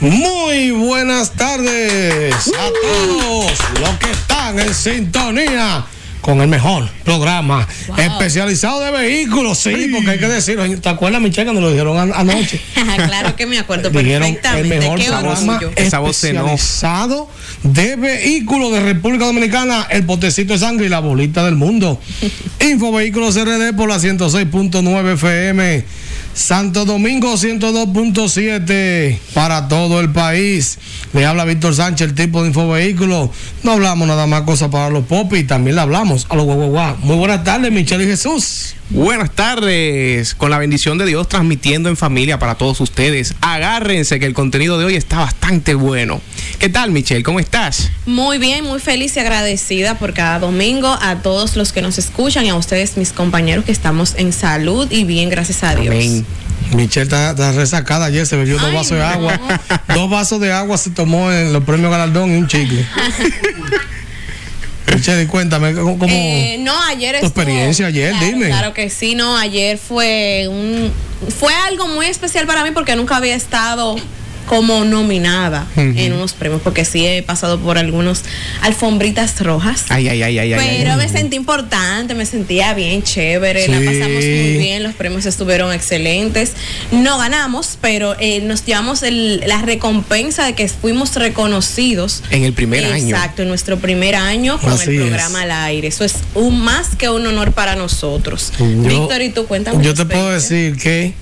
Muy buenas tardes a todos los que están en sintonía con el mejor programa especializado de vehículos. Sí, porque hay que decirlo. ¿Te acuerdas, Michelle, cuando lo dijeron an- anoche? claro que me acuerdo Dijeron el perfectamente. mejor Qué programa orgullo. Esa voz se enoja. especializado de vehículos de República Dominicana, el potecito de sangre y la bolita del mundo. Info Vehículos RD por la 106.9 FM. Santo Domingo 102.7 para todo el país. Le habla Víctor Sánchez, el tipo de Infovehículos. No hablamos nada más cosas para los popis, también le hablamos a los guau, guau, guau. Muy buenas tardes, Michelle y Jesús. Buenas tardes, con la bendición de Dios transmitiendo en familia para todos ustedes. Agárrense que el contenido de hoy está bastante bueno. ¿Qué tal, Michelle? ¿Cómo estás? Muy bien, muy feliz y agradecida por cada domingo a todos los que nos escuchan y a ustedes, mis compañeros, que estamos en salud y bien, gracias a Dios. Amén. Michelle está, está resacada ayer, se bebió dos vasos de agua. Dos vasos de agua se tomó en los premios Galardón y un chicle. Michelle, cuéntame, ¿cómo, cómo- Eh, no, ayer tu experiencia ayer? Claro, Dime. Claro que sí, no, ayer fue un fue algo muy especial para mí porque nunca había estado como nominada en unos premios porque sí he pasado por algunos alfombritas rojas. Ay, ay, ay, ay. Pero me sentí importante, me sentía bien chévere, la pasamos muy bien, los premios estuvieron excelentes. No ganamos, pero eh, nos llevamos el- la recompensa de que fuimos reconocidos. En el primer año. Exacto, en nuestro primer año con Así el es. programa al aire. Eso es un más que un honor para nosotros. Víctor, ¿y tú cuéntame? Yo te puedo decir que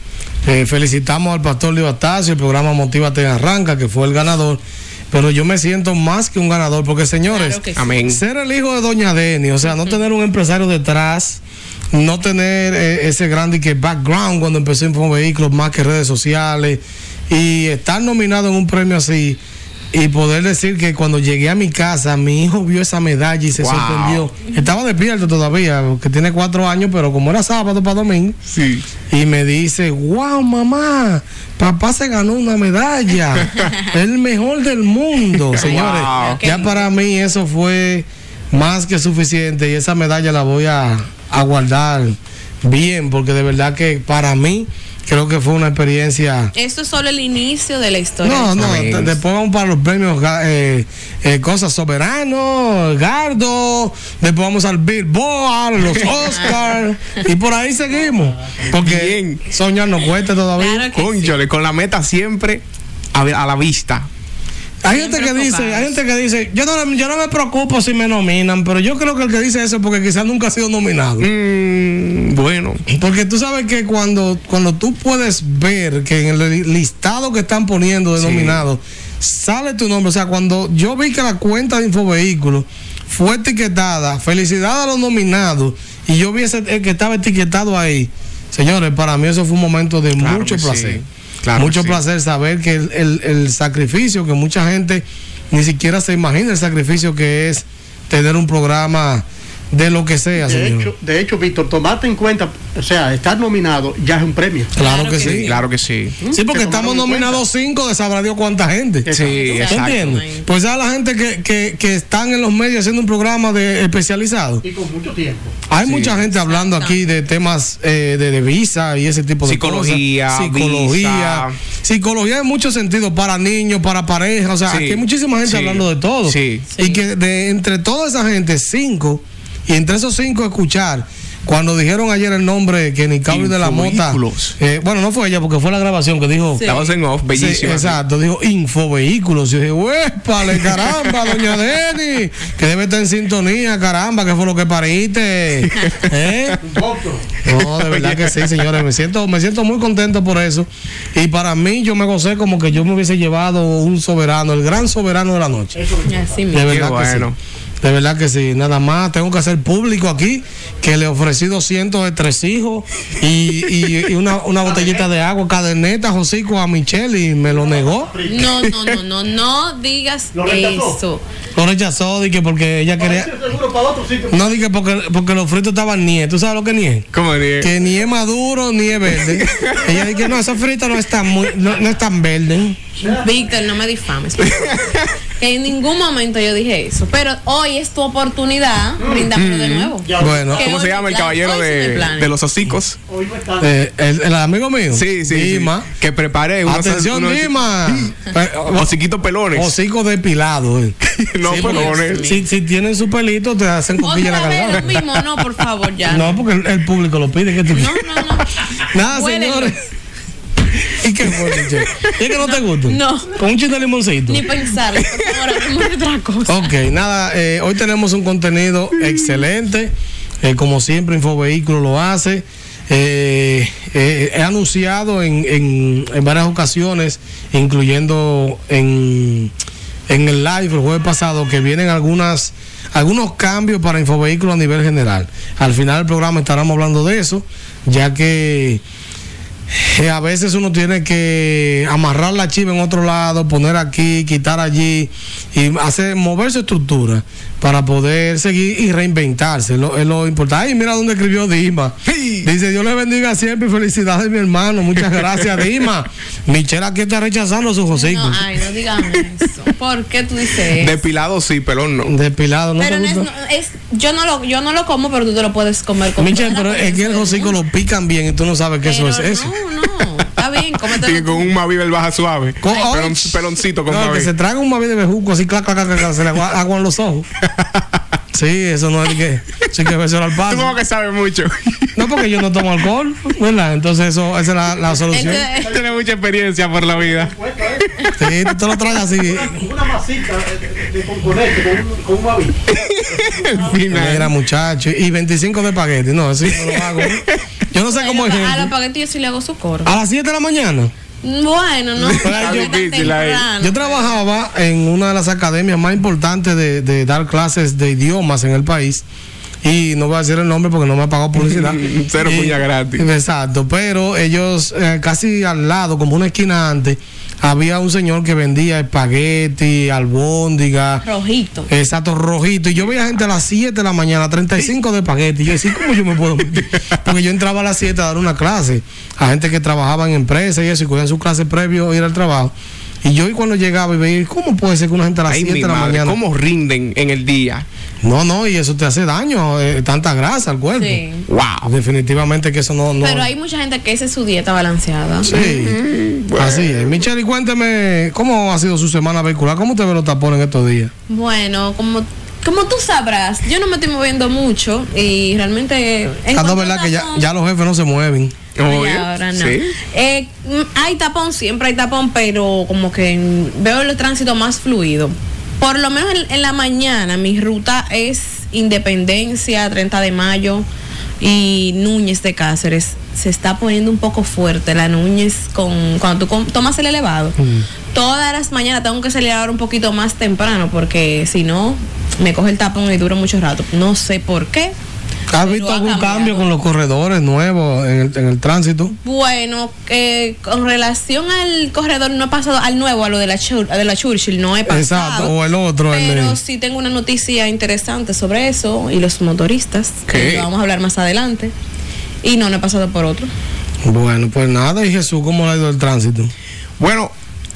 eh, felicitamos al pastor Libatacio, el programa Motívate Arranca, que fue el ganador. Pero yo me siento más que un ganador, porque señores, Claro que sí. Amén. ser el hijo de Doña Deni, o sea, no tener un empresario detrás, no tener eh, ese grande que background cuando empezó en vehículos más que redes sociales y estar nominado en un premio así y poder decir que cuando llegué a mi casa mi hijo vio esa medalla y se Wow. sorprendió. Estaba despierto todavía, que tiene cuatro años, pero como era sábado para domingo, Sí. y me dice, wow, mamá, papá se ganó una medalla, el mejor del mundo, señores. Wow. Ya para mí eso fue más que suficiente y esa medalla la voy a, a guardar bien, porque de verdad que para mí creo que fue una experiencia... Esto es solo el inicio de la historia. No, no, después vamos para los premios, eh, eh, cosas soberano, Gardo, después vamos al Billboard, los Oscars, y por ahí seguimos. Porque Bien. soñar no cuesta todavía. Claro sí. Con la meta siempre a la vista. Hay gente que dice, hay gente que dice, yo no, yo no me preocupo si me nominan, pero yo creo que el que dice eso es porque quizás nunca ha sido nominado. Mm, bueno. Porque tú sabes que cuando, cuando tú puedes ver que en el listado que están poniendo de Sí. nominados sale tu nombre, o sea, cuando yo vi que la cuenta de Infovehículos fue etiquetada, felicidad a los nominados, y yo vi ese el que estaba etiquetado ahí, señores, para mí eso fue un momento de Claro mucho placer. sí. Claro mucho sí. placer saber que el, el- el sacrificio que mucha gente ni siquiera se imagina el sacrificio que es tener un programa de lo que sea, De señor. hecho, de hecho, Víctor, tomate en cuenta, o sea, estar nominado ya es un premio. claro, Claro que, que sí. sí. Claro que sí. Sí, porque Que estamos nominados cinco de sabrá Dios cuánta gente. Exacto. Sí, ¿Tú exacto. entiendes? Pues a la gente que, que, que están en los medios haciendo un programa de especializado. Y con mucho tiempo. Hay Sí. mucha gente hablando aquí de temas eh, de, de visa y ese tipo de Psicología, cosas. Psicología. visa. Psicología en muchos sentidos, para niños, para parejas. O sea, Sí. aquí hay muchísima gente Sí. hablando de todo. Sí. Y que de entre toda esa gente, cinco, y entre esos cinco escuchar. Cuando dijeron ayer el nombre que ni Cabri de la Mota. Eh, bueno, no fue ella porque fue la grabación que dijo. Sí. Voz en off, Sí, bellísima. exacto, dijo Infovehículos. Yo dije, ¡huépale, caramba, doña Deni! Que debe estar en sintonía, caramba, que fue lo que pariste. ¿Eh? No, de verdad que sí, señores. Me siento, me siento muy contento por eso. Y para mí, yo me gocé como que yo me hubiese llevado un soberano, el gran soberano de la noche. Así De verdad que bueno. sí. De verdad que sí. Nada más tengo que hacer público aquí que le ofrecí 200 de tres hijos y, y- y una, una botellita de agua, caderneta, Josico a Michelle y me lo negó. No, no, no, no, no digas eso. Lo rechazó, dije porque ella quería. seguro para otro sitio. No, dije porque, porque los fritos estaban nie. ¿Tú sabes lo que nie? ¿Cómo ni? Que ni es maduro ni es verde. ella dice, no, esos fritos no están muy, no, no están verdes. Víctor, no me difames. que en ningún momento yo dije eso. Pero hoy es tu oportunidad, brindámelo de nuevo. Ya, Bueno, ¿Cómo se llama el caballero sí de, los hocicos? Eh, el, el amigo mío. Sí, sí. sí. Dima. Que prepare unos, Atención, unos Dima. Hociquitos pelones. Hocico depilado. eh. no Sí, pelones. Si, si tienen su pelito, te hacen cosquilla en la garganta. mismo, no, por favor, ya. No, porque el, el público lo pide. que tú no, no. no. Nada, señores. ¿Y qué fue, Michelle? ¿Y es que no te gusta? No. Con un chiste de limoncito. Ni pensarlo, por favor, hablemos de otra cosa. Ok, nada, eh, hoy tenemos un contenido excelente, eh, como siempre Infovehículo lo hace. Eh, eh, he anunciado en, en- en varias ocasiones, incluyendo en, en el live el jueves pasado, que vienen algunas algunos cambios para Infovehículo a nivel general. Al final del programa estaremos hablando de eso, ya que eh, a veces uno tiene que amarrar la chiva en otro lado, poner aquí, quitar allí y hacer mover su estructura para poder seguir y reinventarse. Es lo, es lo importante. Ay, mira dónde escribió Dima. Dice, Dios le bendiga siempre y felicidades, mi hermano. Muchas gracias, Dima. Michelle aquí está rechazando sus hocicos. No, ay, no digan eso. ¿Por qué tú dices eso? Depilado sí, pelón no. Depilado, ¿no Pero no es, no, yo no lo yo no lo como, pero tú te lo puedes comer con Michelle, pero es que el mundo. lo pican bien y tú no sabes que eso es Pero eso. No, no, está bien, Sí, cómetelo. con un Mavivel baja suave. Con- Pelon- peloncito con No, que Mavivel. se traga un mavi de bejuco así, clac, clac, clac, clac, se le agua, agua en los ojos. Sí, eso no es que. Sí, que beso al Tú paso. como que sabes mucho. No, porque yo no tomo alcohol, ¿verdad? Entonces, eso, esa es la, la solución. Entonces, Tiene mucha experiencia por la vida. Sí, tú te lo tragas así. Una, una masita de, componente con un, con un babi. El final. Mira, muchacho. Y 25 de espagueti. No, así no lo hago. Yo no sé cómo hay a los paquetes yo sí le hago su coro. A las 7 de la mañana. Bueno, no, difícil ahí. Yo trabajaba en una de las academias más importantes de, de dar clases de idiomas en el país. Y no voy a decir el nombre porque no me ha pagado publicidad. Cero puña gratis. Exacto, pero ellos eh, casi al lado, como una esquina antes, había un señor que vendía espagueti, albóndiga. Rojito. Exacto, rojito. Y yo veía gente a las 7 de la mañana, 35 de espagueti. Yo decía, ¿cómo yo me puedo meter? Porque yo entraba a las 7 a dar una clase a gente que trabajaba en empresas y eso, y cogían su clase previo a ir al trabajo. Y yo y cuando llegaba y veía, ¿cómo puede ser que una gente a las Ay, 7 mi de la madre, mañana? ¿cómo rinden en el día? No, no, y eso te hace daño, eh, tanta grasa al cuerpo. Sí. Wow. Definitivamente que eso no. no Pero hay mucha gente que esa es su dieta balanceada. Sí, así es. Michelle, y cuénteme, ¿cómo ha sido su semana vehicular? ¿Cómo usted ve los tapones en estos días? Bueno, como, como tú sabrás, yo no me estoy moviendo mucho y realmente... en Ah, no, verdad que ya, ya los jefes no se mueven. Ay, Oye, ahora no. sí. Eh, mm, hay tapón, siempre hay tapón, pero como que veo el tránsito más fluido. Por lo menos en, en la mañana mi ruta es Independencia, 30 de mayo y Núñez de Cáceres. Se está poniendo un poco fuerte la Núñez con cuando tú tomas el elevado. Todas las mañanas tengo que acelerar un poquito más temprano porque si no me coge el tapón y dura mucho rato. No sé por qué. ¿Has Pero visto algún cambiado. cambio con los corredores nuevos en el, en el tránsito? Bueno, eh, con relación al corredor no he pasado al nuevo, a lo de la, Chur- de la Churchill, no he pasado. Exacto, o el otro, el Pero sí tengo una noticia interesante sobre eso y los motoristas, ¿Qué? que lo vamos a hablar más adelante. Y no, no he pasado por otro. Bueno, pues nada, y Jesús, ¿cómo le ha ido el tránsito? Bueno,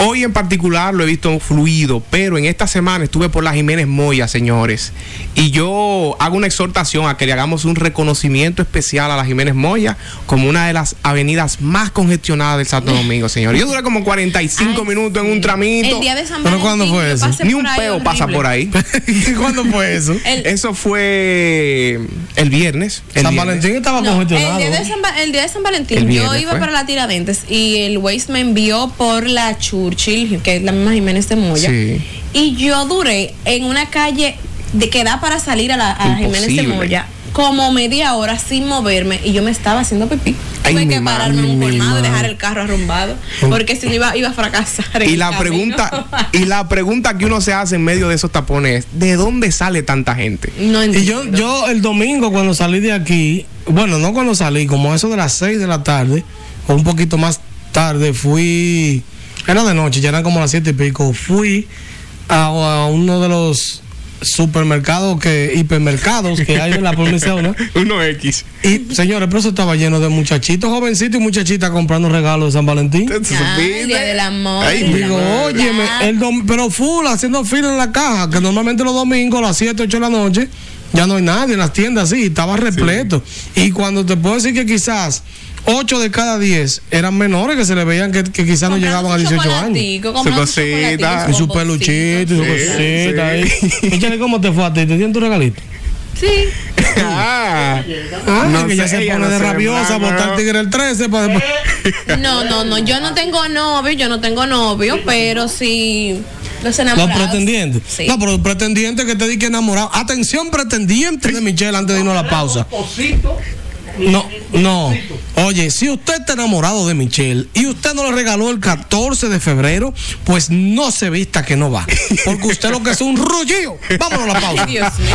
hoy en particular lo he visto fluido, pero en esta semana estuve por la Jiménez Moya, señores. Y yo hago una exhortación a que le hagamos un reconocimiento especial a la Jiménez Moya como una de las avenidas más congestionadas del Santo Domingo, señores. Yo duré como 45 Ay, minutos en un tramito. El día de San ¿Pero Valentín. cuándo fue eso? Ni un peo pasa por ahí. ¿Cuándo fue eso? El- Eso fue el viernes. el San viernes. Valentín estaba No, el, congestionado. día de San, Va- el día de San Valentín yo iba fue. para la Tiradentes y el Waze me envió por la Churchill, que es la misma Jiménez de Moya. Sí. Y yo duré en una calle de que da para salir a la a Jiménez de. Moya como media hora sin moverme y yo me estaba haciendo pipí. Ay, Tuve que pararme en un colmado y dejar el carro arrumbado porque si no iba, iba a fracasar. en Y el la camino. pregunta y la pregunta que uno se hace en medio de esos tapones es ¿de dónde sale tanta gente? no Y yo, entiendo. yo el domingo cuando salí de aquí, bueno, no cuando salí, como eso de las 6 de la tarde, o un poquito más tarde, fui, era de noche, ya eran como las siete y pico, fui a, a uno de los supermercados que hipermercados que hay en la provincia ¿no? Uno X. y señores pero eso estaba lleno de muchachitos jovencitos y muchachitas comprando regalos de San Valentín el día del amor. Ay, digo óyeme Ya. el dom- pero full haciendo fila en la caja que normalmente los domingos a las 7 8 de la noche ya no hay nadie en las tiendas sí estaba repleto y cuando te puedo decir que quizás 8 de cada 10 eran menores que se le veían que, que quizás no llegaban a su 18 años Su cosita. y su peluchito y su Sí, cosita ahí. sí. Échale, ¿cómo te fue a ti? ¿Te dieron tu regalito? Sí. Ah, Ah, No que ya sé, se pone no de rabiosa, no. tigre el 13 para después. No, no, no. Yo no tengo novio, yo no tengo novio, pero sí los Los enamorados. pretendientes. Sí. No, pero pretendiente que te di que enamorado. Atención, pretendiente de Michelle antes de irnos a la pausa. No, no. Oye, si usted está enamorado de Michelle y usted no le regaló el 14 de febrero, pues no se vista que no va. Porque usted lo que es un rullío. Vámonos a la pausa. Dios mío.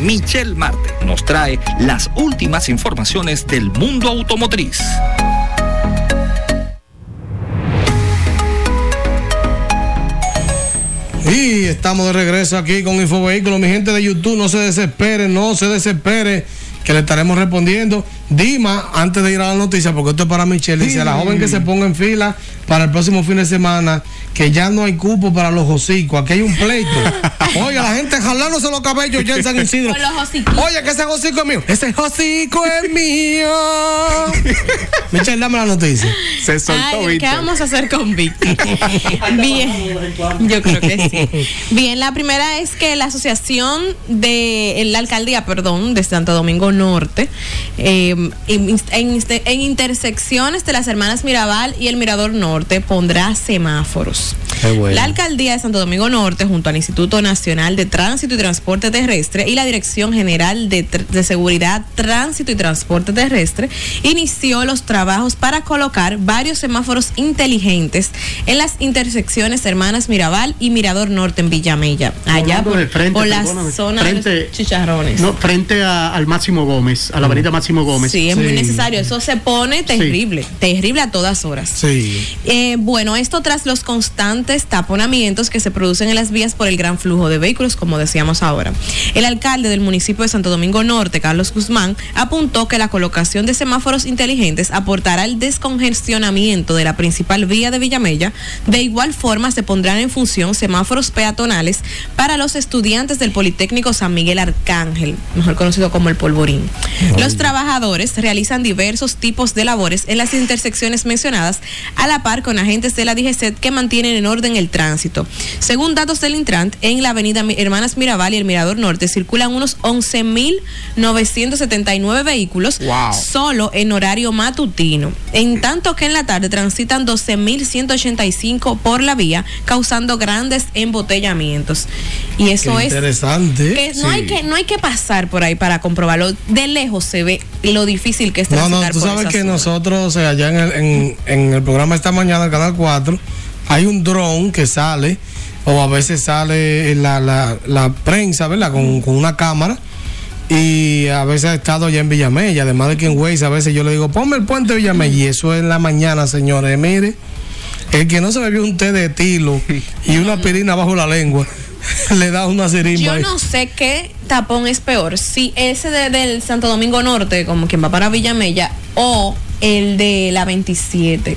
Michelle Marte nos trae las últimas informaciones del mundo automotriz. Y estamos de regreso aquí con Infovehículos. Mi gente de YouTube, no se desespere, no se desespere, que le estaremos respondiendo. Dima, antes de ir a la noticia, porque esto es para Michelle, dice a la joven que se ponga en fila para el próximo fin de semana, que ya no hay cupo para los hocicos. Aquí hay un pleito. Oye, la gente jalándose los cabellos ya en San Isidro. Oye, que ese hocico es mío. Ese hocico es mío. Michelle, dame la noticia. se soltó Ay, ¿qué vamos a hacer con Víctor? Bien, yo creo que sí. Bien, la primera es que la asociación de la alcaldía, perdón, de Santo Domingo Norte, eh, en, en- en intersecciones de las hermanas Mirabal y el Mirador Norte pondrá semáforos. Bueno. La alcaldía de Santo Domingo Norte, junto al Instituto Nacional de Tránsito y Transporte Terrestre y la Dirección General de, de Seguridad, Tránsito y Transporte Terrestre, inició los trabajos para colocar varios semáforos inteligentes en las intersecciones Hermanas Mirabal y Mirador Norte en Villamella, allá por, de frente, por la zona de frente- los chicharrones. No, frente a- al Máximo Gómez, a la avenida Máximo Gómez. Sí, es muy necesario. Eso se pone terrible, terrible a todas horas. Sí. Eh, bueno, esto tras los constantes taponamientos que se producen en las vías por el gran flujo de vehículos, como decíamos ahora. El alcalde del municipio de Santo Domingo Norte, Carlos Guzmán, apuntó que la colocación de semáforos inteligentes aportará el descongestionamiento de la principal vía de Villamella. De igual forma, se pondrán en función semáforos peatonales para los estudiantes del Politécnico San Miguel Arcángel, mejor conocido como el Polvorín. Los trabajadores realizan diversos tipos de labores en las intersecciones mencionadas, a la par con agentes de la DGCET que mantienen en orden el tránsito. Según datos del Intrant, en la avenida Hermanas Mirabal y el Mirador Norte circulan unos 11.979 vehículos Wow. solo en horario matutino, en tanto que en la tarde transitan 12.185 por la vía, causando grandes embotellamientos. Y eso Qué es interesante. no hay que no hay que pasar por ahí para comprobarlo. De lejos se ve lo difícil que es No, transitar no, tú por sabes que zona. nosotros, sea, allá en el, en, en el programa esta mañana, Canal 4, hay un dron que sale, o a veces sale la, la, la prensa, ¿verdad? Con, con una cámara. Y a veces ha estado allá en Villamella, además de que en Waze, a veces yo le digo, ponme el puente de Villamella. Y eso es en la mañana, señores. Mire, el que no se bebió un té de tilo y una aspirina bajo la lengua, le da una sirimba. Yo no sé qué tapón es peor, si ese de- del Santo Domingo Norte, como quien va para Villamella, o el de la 27.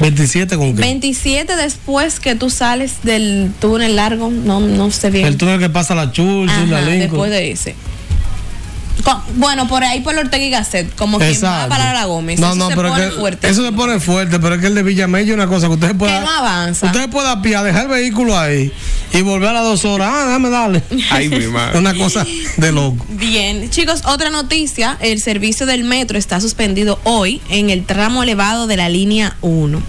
27 con qué? 27 después que tú sales del túnel largo, no, no sé bien. El túnel que pasa la Churchill, la Ajá, Lincoln. después de ese. Bueno, por ahí por Ortega y Gasset, como quien va Exacto. para la Gómez. No, eso no, se pero pone es que fuerte. eso se pone fuerte, pero es que el de Villamella es una cosa que usted pueda. no avanza. Usted puede a pie, dejar el vehículo ahí y volver a las dos horas. Ah, déjame darle. Ay, mi madre. una cosa de loco. Bien, chicos, otra noticia, el servicio del metro está suspendido hoy en el tramo elevado de la línea 1.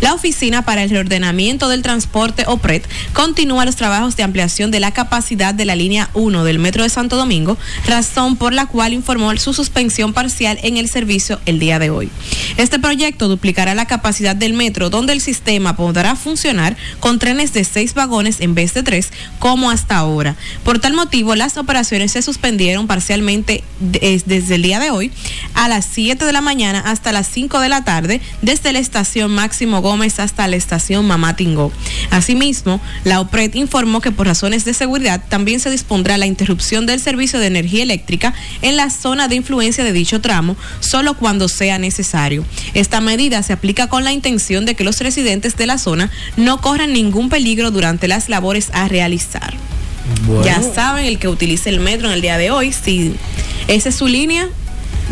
La Oficina para el Reordenamiento del Transporte, OPRET, continúa los trabajos de ampliación de la capacidad de la línea 1 del Metro de Santo Domingo, razón por la cual informó su suspensión parcial en el servicio el día de hoy. Este proyecto duplicará la capacidad del metro, donde el sistema podrá funcionar con trenes de seis vagones en vez de tres, como hasta ahora. Por tal motivo, las operaciones se suspendieron parcialmente de- desde el día de hoy a las 7 de la mañana hasta las 5 de la tarde, desde la estación Máximo Gómez hasta la estación Mamá Tingó. Asimismo, la OPRED informó que por razones de seguridad también se dispondrá la interrupción del servicio de energía eléctrica en la zona de influencia de dicho tramo, solo cuando sea necesario. Esta medida se aplica con la intención de que los residentes de la zona no corran ningún peligro durante las labores a realizar. Ya saben, el que utilice el metro en el día de hoy, si esa es su línea,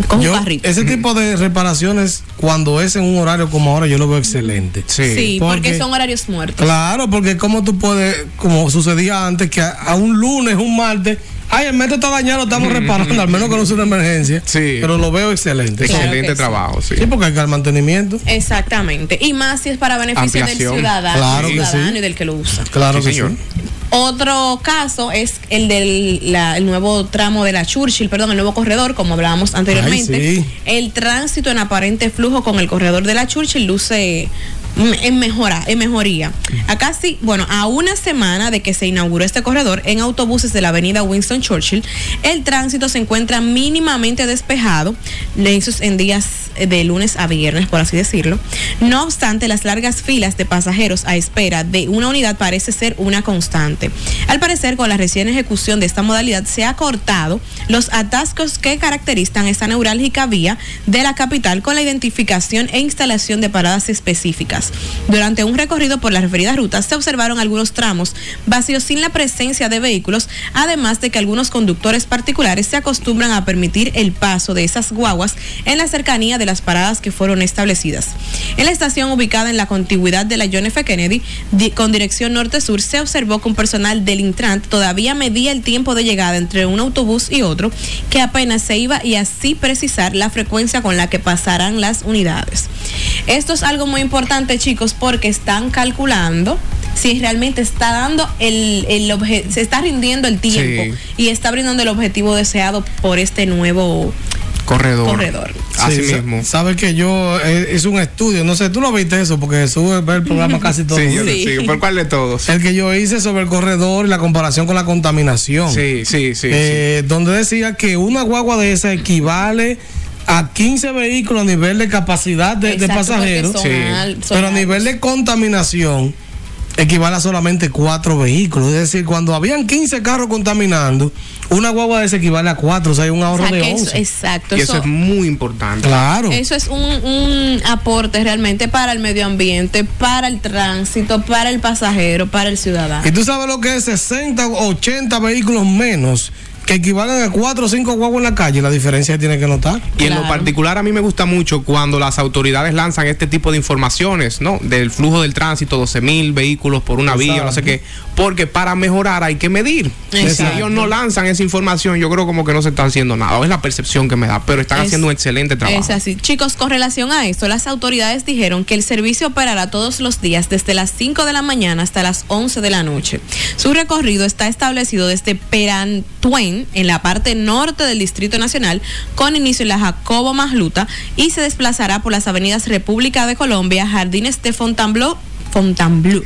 con Yo, un carrito. ese tipo de reparaciones, cuando es en un horario como ahora, yo lo veo excelente. Sí. Sí, porque, porque- son horarios muertos. Claro, porque como tú puedes, como sucedía antes, que a, a un lunes, un martes, ay, el metro está dañado, lo estamos reparando, al menos que no sea una emergencia. Sí. Pero lo veo excelente. Claro Excelente trabajo, sí. Sí, porque hay que dar mantenimiento. Exactamente. Y más si es para beneficio del ciudadano, Claro del que ciudadano sí. y del que lo usa. Claro Sí, que señor. sí. Otro caso es el del la- el nuevo tramo de la Churchill, perdón, el nuevo corredor, como hablábamos anteriormente. Ay, sí. El tránsito en aparente flujo con el corredor de la Churchill luce mm, en mejora, en mejoría. Acá sí, bueno, a una semana de que se inauguró este corredor en autobuses de la avenida Winston Churchill, el tránsito se encuentra mínimamente despejado, en días eh, de lunes a viernes, por así decirlo. No obstante, las largas filas de pasajeros a espera de una unidad parece ser una constante. Al parecer, con la recién ejecución de esta modalidad, se ha cortado los atascos que caracterizan esta neurálgica vía de la capital con la identificación e instalación de paradas específicas. Durante un recorrido por las referidas rutas se observaron algunos tramos vacíos sin la presencia de vehículos, además de que algunos conductores particulares se acostumbran a permitir el paso de esas guaguas en la cercanía de las paradas que fueron establecidas. En la estación ubicada en la contigüidad de la John F. Kennedy, con dirección norte-sur, se observó un personal del Intrant todavía medía el tiempo de llegada entre un autobús y otro, que apenas se iba y así precisar la frecuencia con la que pasarán las unidades. Esto es algo muy importante, chicos, porque están calculando si realmente está dando el, el obje- se está rindiendo el tiempo y está brindando el objetivo deseado por este nuevo Corredor. corredor. Así Sí, mismo. Sabes que yo eh, hice un estudio, no sé, tú lo viste eso, porque sube ver el programa casi todo. Sí, yo Sí. te sigo. ¿Por cuál de todos? El que yo hice sobre el corredor y la comparación con la contaminación. Sí, sí, sí. Eh, donde decía que una guagua de esa equivale a 15 vehículos a nivel de capacidad de, pasajeros, porque son Sí. al- son pero a nivel de contaminación equivale a solamente cuatro vehículos. Es decir, cuando habían 15 carros contaminando, una guagua de esa equivale a cuatro, o sea, hay un O ahorro sea, de que eso- 11. exacto. y eso es muy importante. Claro. Eso es un, un aporte realmente para el medio ambiente, para el tránsito, para el pasajero, para el ciudadano. Y tú sabes lo que es 60 o 80 vehículos menos que equivalen a 4 o 5 guaguas en la calle. La diferencia que tiene que notar. Y en lo particular a mí me gusta mucho cuando las autoridades lanzan este tipo de informaciones, ¿no? Del flujo del tránsito, 12 mil vehículos por una vía, no sé qué. Porque para mejorar hay que medir. Si Exacto. ellos no lanzan esa información, yo creo como que no se está haciendo nada. O es la percepción que me da, pero están Es- haciendo un excelente trabajo. Es así. Chicos, con relación a esto, las autoridades dijeron que el servicio operará todos los días desde las 5 de la mañana hasta las 11 de la noche. Su recorrido está establecido desde Perantuen, en la parte norte del Distrito Nacional, con inicio en la Jacobo Masluta, y se desplazará por las avenidas República de Colombia, Jardines de Fontainebleau, Fontainebleau,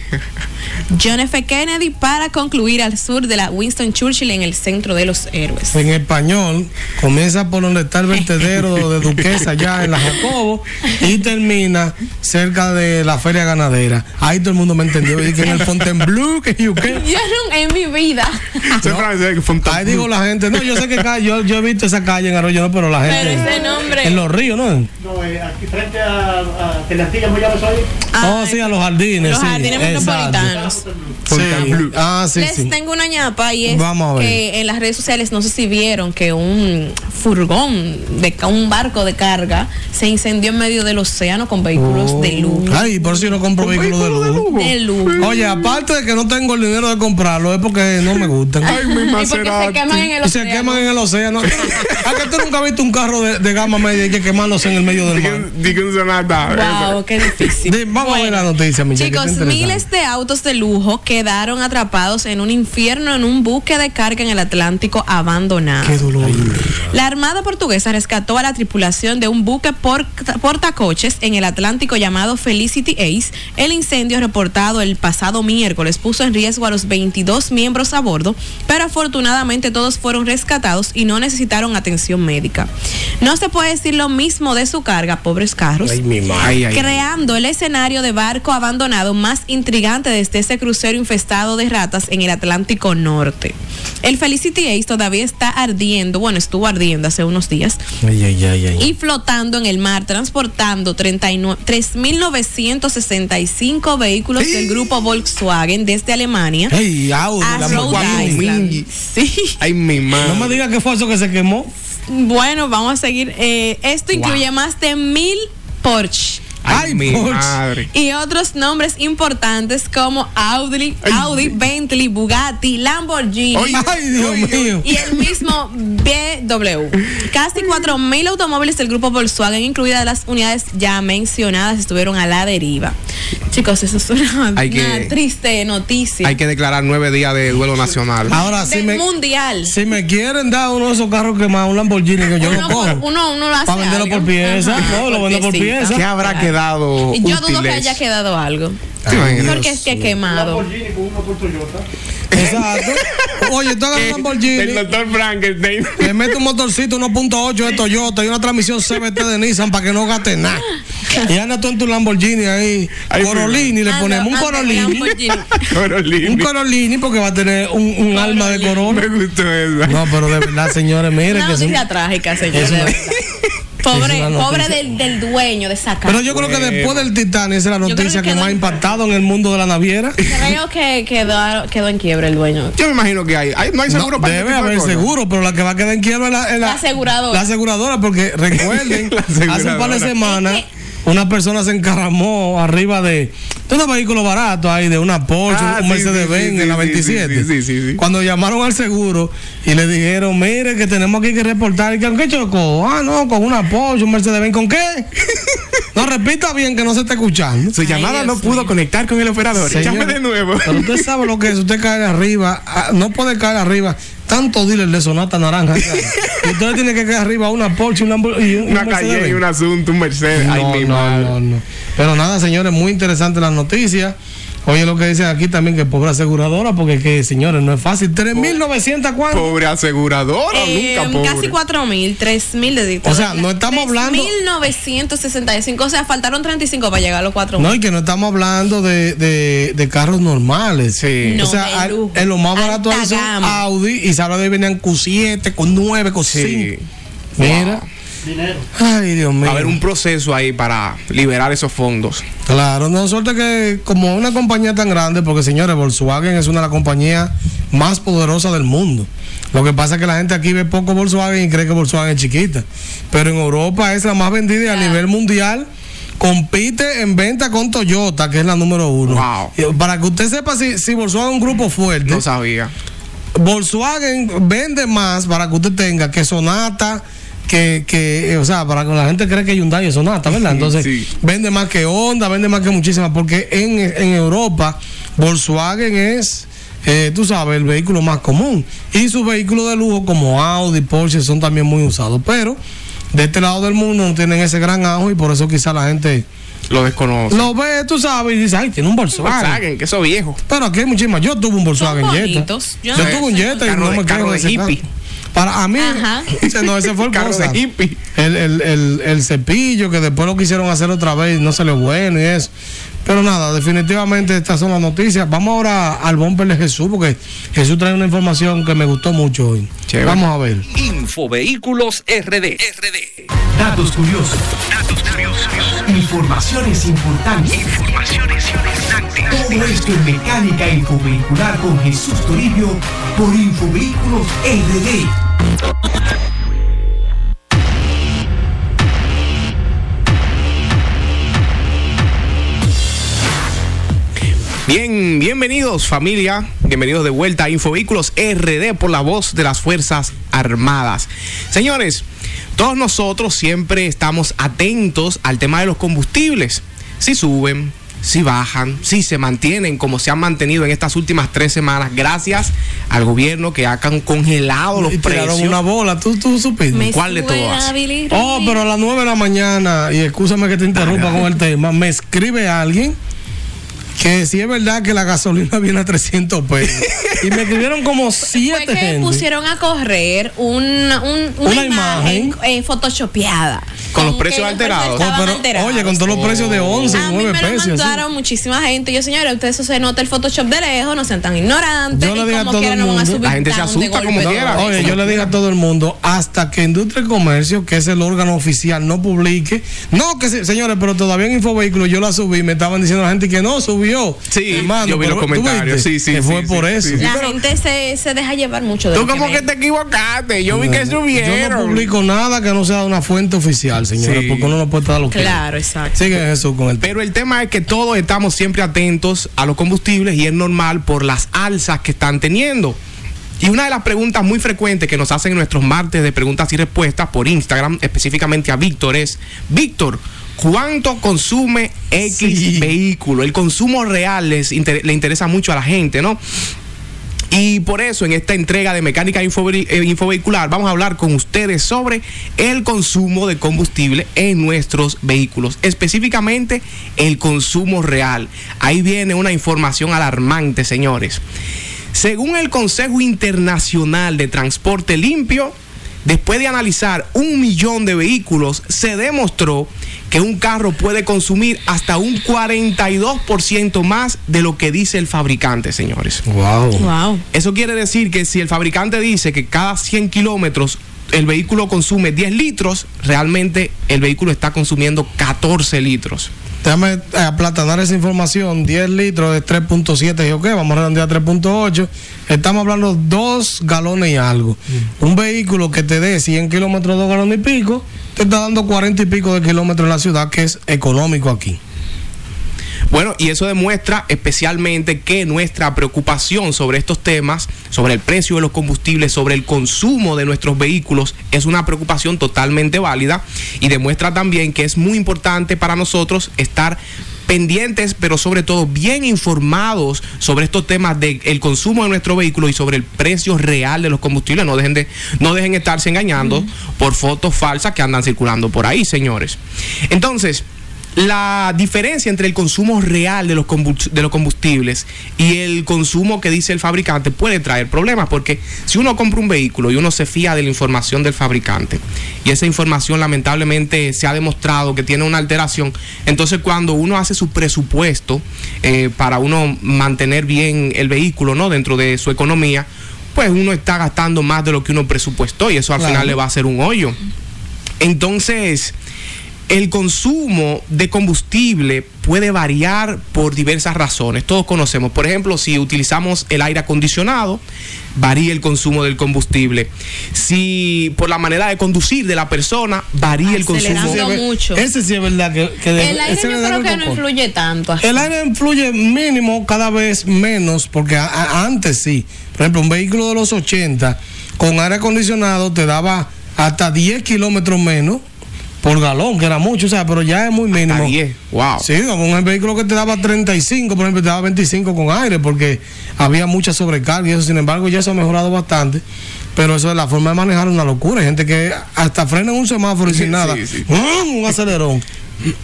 John F. Kennedy, para concluir al sur de la Winston Churchill en el centro de los héroes. En español, comienza por donde está el vertedero de Duquesa, allá en la Jacobo, y termina cerca de la feria ganadera. Ahí todo el mundo me entendió. Y que en el Fontainebleau, que yo qué. Yo no, en mi vida. Ahí digo la gente, no, yo sé que acá, yo, yo he visto esa calle en Arroyo, no, pero la gente. Pero ese nombre. En los ríos, ¿no? No, eh, aquí frente a, a Teleantilla, ¿cómo llamas hoy? Oh, sí, a los jardines. Jardines, Los sí, jardines exacto. metropolitanos. Sí. Ah, sí, Les sí. tengo una ñapa y es Vamos a ver. que en las redes sociales no sé si vieron que un furgón de un barco de carga se incendió en medio del océano con vehículos de lujo. Ay, por eso yo no compro vehículos de lujo. De lujo. Oye, aparte de que no tengo el dinero de comprarlo, es porque no me gustan. Ay, mi Y porque se queman en el Y se océano. queman en el océano. ¿A que tú nunca has visto un carro de, de gama media y que quemándose en el medio del mar? Di que un sonata. Wow, qué difícil. Di- vamos a ver la noticia, Michelle, que Chicos, miles de autos de lujo quedaron atrapados en un infierno en un buque de carga en el Atlántico abandonado. Qué dolor. La Armada Portuguesa rescató a la tripulación de un buque porta- portacoches en el Atlántico llamado Felicity Ace. El incendio reportado el pasado miércoles puso en riesgo a los 22 miembros a bordo, pero afortunadamente todos fueron rescatados y no necesitaron atención médica. No se puede decir lo mismo de su carga, pobres carros Ay, ay. creando el escenario de barco abandonado más intrigante desde ese crucero infestado de ratas en el Atlántico Norte. El Felicity Ace todavía está ardiendo, bueno, estuvo ardiendo hace unos días Ay, ay, ay, ay. y flotando en el mar, transportando 39 3.965 vehículos del grupo Volkswagen desde Alemania Audi, a la Rhode. Island. Mingy. Sí. Ay, mi No madre. me digas que fue eso que se quemó. Bueno, vamos a seguir. Eh, esto incluye más de mil Porsche. Ay, Ay, mi madre. y otros nombres importantes como Audi, Ay. Audi, Bentley, Bugatti, Lamborghini Oye, Ay, Dios mío. y el mismo BMW. Casi 4.000 automóviles del grupo Volkswagen, incluidas las unidades ya mencionadas, estuvieron a la deriva. Chicos, eso es una, Hay que- una triste noticia. Hay que declarar nueve días de duelo nacional. Ahora, si del me, mundial. si me quieren dar uno de esos carros quemados, un Lamborghini, que yo uno, lo por- cojo. uno, uno lo hace Para venderlo algo. por pieza. Ajá, No, lo vendo por pieza. ¿Qué habrá Claro. Quedado Yo dudo que haya quedado algo. Porque es que quemado. Lamborghini con un motor Toyota. Exacto. Oye, tú agarras un El Lamborghini, doctor Frankenstein. le metes un motorcito 1.8 de Toyota y una transmisión CBT de Nissan para que no gaste nada. Y anda tú en tu Lamborghini ahí, Corolini, le ponemos un Corolini. Un Corolini porque va a tener un, un alma de corona. Me gustó esa. No, pero de verdad, señores, miren Una que son- noticia trágica, señor. Pobre, pobre del, del dueño de esa casa. Pero yo creo que después del Titanic esa es la noticia que más ha impactado en el mundo de la naviera. Creo que quedó, quedó en quiebra el dueño. Yo me imagino que hay. hay- no hay No, seguro para ese debe haber seguro, pero la que va a quedar en quiebra es la, es La aseguradora. La aseguradora, porque recuerden, La hace un par de semanas, Es una persona se encaramó arriba de, de unos vehículos baratos ahí, de una Porsche, Ah, un sí, Mercedes sí, Benz sí, en la sí, 27. sí, sí, sí, sí. Cuando llamaron al seguro y le dijeron, mire, que tenemos aquí que reportar, y que ¿con qué chocó? Ah, no, con una Porsche, un Mercedes Benz, ¿con qué? no, repita bien que no se está escuchando. Su llamada no pudo conectar con el operador. Señor, Llame de nuevo. Pero usted sabe lo que es. Usted cae arriba. ah, No puede caer arriba. Tanto dealers de sonata naranja. y usted tiene que caer arriba una Porsche un Lambo- y un, Una calle y un asunto, un Mercedes. Ay, mi no, no, no. Pero nada, señores, muy interesante las noticias. Oye, lo que dicen aquí también que pobre aseguradora, porque que, señores, no es fácil. 3.900 cuánto. Pobre aseguradora, Eh, nunca pobre. casi 4 mil, 3 mil de O sea, no estamos hablando- 1965, o sea, faltaron 35 para llegar a los 4 No, y que no estamos hablando de, de, de carros normales. Sí. No, o sea, en lo más barato son. Audi y sabe de ahí venían Q7, con 9, con 5. Sí. Mira. Dinero. Ay, Dios mío. Haber un proceso ahí para liberar esos fondos. Claro, no suerte que como una compañía tan grande, porque señores, Volkswagen es una de las compañías más poderosas del mundo. Lo que pasa es que la gente aquí ve poco Volkswagen y cree que Volkswagen es chiquita. Pero en Europa es la más vendida y a nivel mundial. Compite en venta con Toyota, que es la número uno. Wow. Y Para que usted sepa si, si Volkswagen es un grupo fuerte, No sabía. Volkswagen vende más para que usted tenga que Sonata, que, que eh, o sea, para que la gente cree que Hyundai es Sonata, ¿verdad? Entonces, Sí. vende más que Honda, vende más que muchísimas, porque en, en Europa, Volkswagen es, eh, tú sabes, el vehículo más común. Y sus vehículos de lujo, como Audi, Porsche, son también muy usados. Pero de este lado del mundo no tienen ese gran ajo y por eso quizá la gente Lo desconoce. lo ve, tú sabes, y dice, ay, tiene un Volkswagen. Volkswagen, que eso viejo. Pero aquí hay muchísimas. Yo tuve un Volkswagen Jetta. Yo, Yo tuve un Jetta y no me carro de ese. Para a mí, ese no, ese fue el Carro de hippie. El, el, el, el cepillo que después lo quisieron hacer otra vez y no salió bueno y eso. Pero nada, definitivamente estas son las noticias. Vamos ahora al bumper de Jesús porque Jesús trae una información que me gustó mucho hoy. Chévere. Vamos a ver. Infovehículos RD. RD. Datos curiosos. Informaciones importantes. Informaciones importantes. Todo esto en mecánica infovehicular con Jesús Toribio por Infovehículos RD. Bien, bienvenidos familia, bienvenidos de vuelta a Infovehículos RD por la voz de las Fuerzas Armadas. Señores, todos nosotros siempre estamos atentos al tema de los combustibles. Si suben, si bajan, si se mantienen como se han mantenido en estas últimas tres semanas, gracias al gobierno que ha congelado los Y precios. una bola, tú, tú supiste. Me ¿Cuál de todas? Oh, pero a las 9 de la mañana, y escúchame que te interrumpa con el tema, me escribe alguien que si es verdad que la gasolina viene a 300 pesos. y me escribieron como Fue 7 que gente. pusieron a correr un, un- una, Una imagen, imagen. eh, photoshopeada. Con los precios alterados. Oh, pero, alterados. oye, con todos los precios de 11, a mí 9 me lo pesos. mandaron muchísima gente. Yo, señores, ustedes eso se nota el Photoshop de lejos, no sean tan ignorantes. Yo le dije a como todo quiera el mundo. La gente se asusta como quiera. Oye, yo le dije a todo el mundo, hasta que Industria y Comercio, que es el órgano oficial, no publique. No, que se- señores, pero todavía en Infovehículos yo la subí, me estaban diciendo la gente que no subió. Sí, Hermano, yo vi los pero, ¿tú comentarios, sí, sí, Que fue sí, por sí, eso. sí, sí. La gente se, se deja llevar mucho de Tú lo como que te equivocaste, yo vi que Yo subieron. no publico nada que no sea una fuente oficial, señores, Sí. porque uno no puede estar lo que Claro, exacto. Sigue Jesús con el tema. Pero el tema es que todos estamos siempre atentos a los combustibles y es normal por las alzas que están teniendo. Y una de las preguntas muy frecuentes que nos hacen en nuestros martes de preguntas y respuestas por Instagram, específicamente a Víctor, es, Víctor, ¿cuánto consume X Sí. vehículo? El consumo real les inter- le interesa mucho a la gente, ¿no? Y por eso en esta entrega de mecánica eh, infovehicular vamos a hablar con ustedes sobre el consumo de combustible en nuestros vehículos, específicamente el consumo real. Ahí viene una información alarmante, señores. Según el Consejo Internacional de Transporte Limpio, después de analizar un millón de vehículos, se demostró un carro puede consumir hasta un 42% más de lo que dice el fabricante, señores. Wow. Wow. Eso quiere decir que si el fabricante dice que cada 100 kilómetros el vehículo consume 10 litros, realmente el vehículo está consumiendo 14 litros. Déjame eh, aplatanar esa información. 10 litros de 3.7, yo qué, vamos a redondear a 3.8. Estamos hablando dos galones y algo. Un vehículo que te dé 100 kilómetros, dos galones y pico, te está dando 40 y pico de kilómetros en la ciudad, que es económico aquí. Bueno, y eso demuestra especialmente que nuestra preocupación sobre estos temas, sobre el precio de los combustibles, sobre el consumo de nuestros vehículos, es una preocupación totalmente válida y demuestra también que es muy importante para nosotros estar pendientes, pero sobre todo bien informados sobre estos temas del consumo de nuestro vehículo y sobre el precio real de los combustibles. No dejen de, no dejen estarse engañando por fotos falsas que andan circulando por ahí, señores. Entonces, la diferencia entre el consumo real de los, de los combustibles y el consumo que dice el fabricante puede traer problemas porque si uno compra un vehículo y uno se fía de la información del fabricante y esa información lamentablemente se ha demostrado que tiene una alteración, entonces cuando uno hace su presupuesto eh, para uno mantener bien el vehículo no dentro de su economía, pues uno está gastando más de lo que uno presupuestó y eso al Claro. final le va a hacer un hoyo. Entonces, el consumo de combustible puede variar por diversas razones. Todos conocemos. Por ejemplo, si utilizamos el aire acondicionado, varía el consumo del combustible. Si por la manera de conducir de la persona, varía el consumo. Acelerando Ese sí es- mucho. Ese sí es verdad que, que de- El aire yo creo que no influye tanto. así. El aire influye mínimo, cada vez menos, porque a- a- antes sí. Por ejemplo, un vehículo de los 80 con aire acondicionado te daba hasta 10 kilómetros menos por galón, que era mucho, o sea, pero ya es muy mínimo. Hasta 10. Wow. Sí, con un vehículo que te daba 35, por ejemplo, te daba 25 con aire, porque había mucha sobrecarga y eso, sin embargo, ya eso ha mejorado bastante. Pero eso es la forma de manejar una locura. Hay gente que hasta frena en un semáforo y sin Sí, nada. sí. Un acelerón.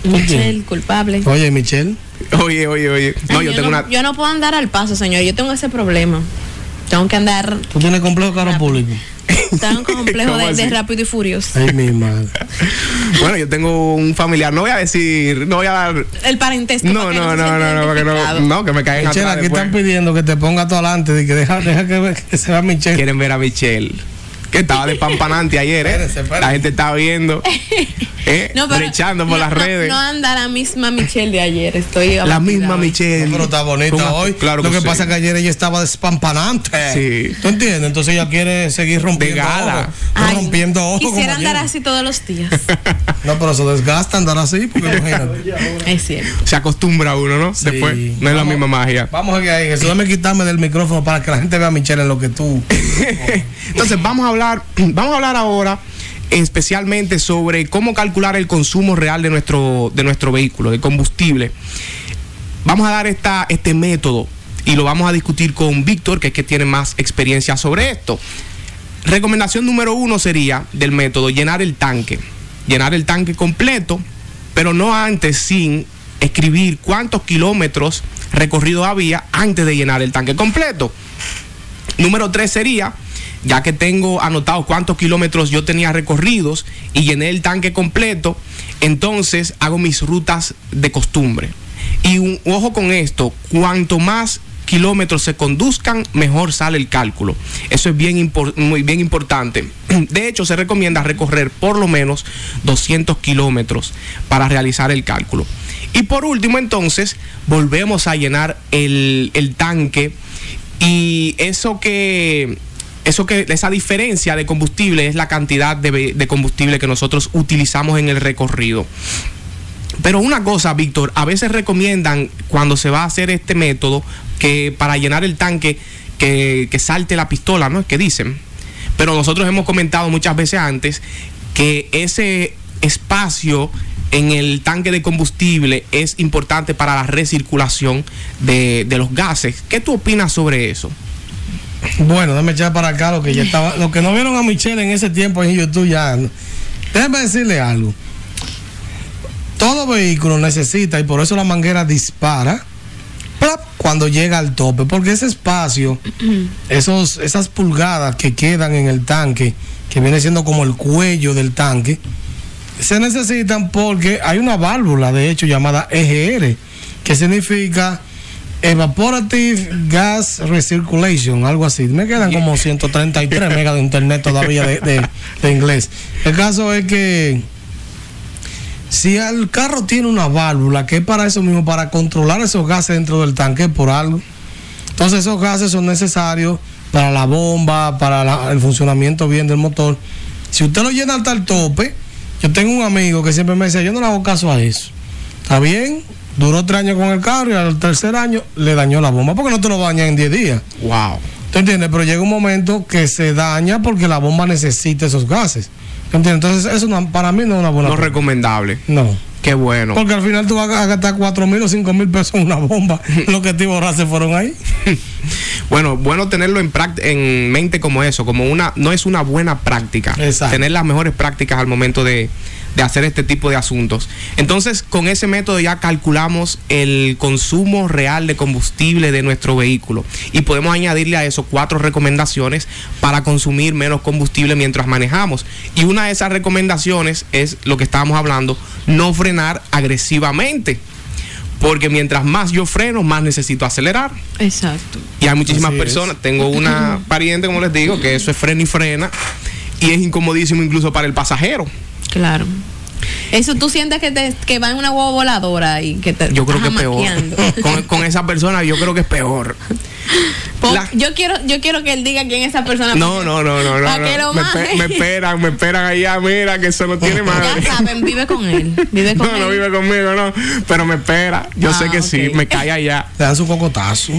Michelle, culpable. Oye, Michelle. Oye, oye, oye. No, Ay, yo tengo no, una. yo no puedo andar al paso, señor. Yo tengo ese problema. Tengo que andar. Tú tienes complejo carro público. Un complejo ¿Cómo de, rápido y furioso. Ay, mi madre. Bueno, yo tengo un familiar. No voy a decir, no voy a dar. El parentesco. No, no, no, no, no, para que identificado. no, no, que me caigan Michelle, aquí después. están pidiendo que te ponga todo adelante. De que deja, deja que, se vea Michelle. Quieren ver a Michelle. Que estaba de pampanante ayer, ¿eh? Espérese, espérese. La gente estaba viendo, ¿eh? brechando por no, las no, redes. No, anda la misma Michelle de ayer. Estoy la abatida misma hoy. Michelle. No, pero está bonita hoy. Claro Lo que pasa es que ayer ella estaba despampanante. Sí. ¿Tú entiendes? Entonces ella quiere seguir rompiendo De gala. ojos. Ay, rompiendo ojos. Quisiera andar ayer. así todos los días. No, pero eso desgasta andar así, porque imagínate. es cierto. Se acostumbra uno, ¿no? Sí. Después, no es la Vamos- misma magia. Vamos a ahí, Jesús, déjame quitarme del micrófono para que la gente vea a Michelle en lo que tú. Entonces vamos a hablar, vamos a hablar ahora especialmente sobre cómo calcular el consumo real de nuestro, de nuestro vehículo, de combustible. Vamos a dar esta, este método y lo vamos a discutir con Víctor, que es que tiene más experiencia sobre esto. Recomendación número uno sería del método llenar el tanque. Llenar el tanque completo, pero no antes sin escribir cuántos kilómetros recorrido había antes de llenar el tanque completo. Número tres sería, ya que tengo anotado cuántos kilómetros yo tenía recorridos y llené el tanque completo, entonces hago mis rutas de costumbre. Y un ojo con esto, cuanto más kilómetros se conduzcan, mejor sale el cálculo. Eso es bien, muy bien importante. De hecho, se recomienda recorrer por lo menos 200 kilómetros para realizar el cálculo. Y por último, entonces, volvemos a llenar el, el tanque y eso que eso que esa diferencia de combustible es la cantidad de, combustible que nosotros utilizamos en el recorrido. Pero una cosa, Víctor, a veces recomiendan cuando se va a hacer este método que para llenar el tanque que, salte la pistola, ¿no? Que dicen. Pero nosotros hemos comentado muchas veces antes que ese espacio en el tanque de combustible es importante para la recirculación de, de los gases. ¿Qué tú opinas sobre eso? Bueno, déjame echar para acá lo que ya estaba. Lo que no vieron a Michelle en ese tiempo en YouTube ya. Déjame decirle algo. Todo vehículo necesita, y por eso la manguera dispara cuando llega al tope, porque ese espacio, esos, esas pulgadas que quedan en el tanque, que viene siendo como el cuello del tanque, se necesitan porque hay una válvula, de hecho, llamada EGR, que significa Evaporative Gas Recirculation, algo así. Me quedan como 133 megas de internet todavía de, de- de inglés. El caso es que si el carro tiene una válvula que es para eso mismo, para controlar esos gases dentro del tanque por algo, entonces esos gases son necesarios para la bomba, para la- el funcionamiento bien del motor. Si usted lo llena hasta el tope, yo tengo un amigo que siempre me dice, yo no le hago caso a eso. Está bien, duró tres años con el carro y al tercer año le dañó la bomba, porque no te lo daña en 10 días. Wow. ¿Tú entiendes? Pero llega un momento que se daña porque la bomba necesita esos gases. ¿Tú entiendes? Entonces eso no- para mí no es una buena No práctica. recomendable. No. Qué bueno. Porque al final tú vas a gastar cuatro mil o cinco mil pesos en una bomba. Los que te borraste fueron ahí. Bueno, bueno tenerlo en, en mente como eso, como una, no es una buena práctica. Exacto. Tener las mejores prácticas al momento de, de hacer este tipo de asuntos. Entonces, con ese método ya calculamos el consumo real de combustible de nuestro vehículo y podemos añadirle a eso cuatro recomendaciones para consumir menos combustible mientras manejamos. Y una de esas recomendaciones es lo que estábamos hablando, no frenar agresivamente. Porque mientras más yo freno, más necesito acelerar. Exacto. Y hay muchísimas Así es. personas. Tengo una pariente, como les digo, que eso es frena y frena. Y es incomodísimo incluso para el pasajero. Claro. Eso tú sientes que, te, que va en una huevo voladora y que te Yo creo que es peor. Con, con esa persona yo creo que es peor. La- yo quiero yo quiero que él diga quién es esa persona. No, no, no, no, no. ¿Para qué no. lo Me, esperan, me esperan allá, mira, que eso no tiene madre. Ya saben, vive con él. Vive con No, él. no vive conmigo, no. Pero me espera. Yo Ah, sé que sí, ok. me cae allá. Le dan su cocotazo.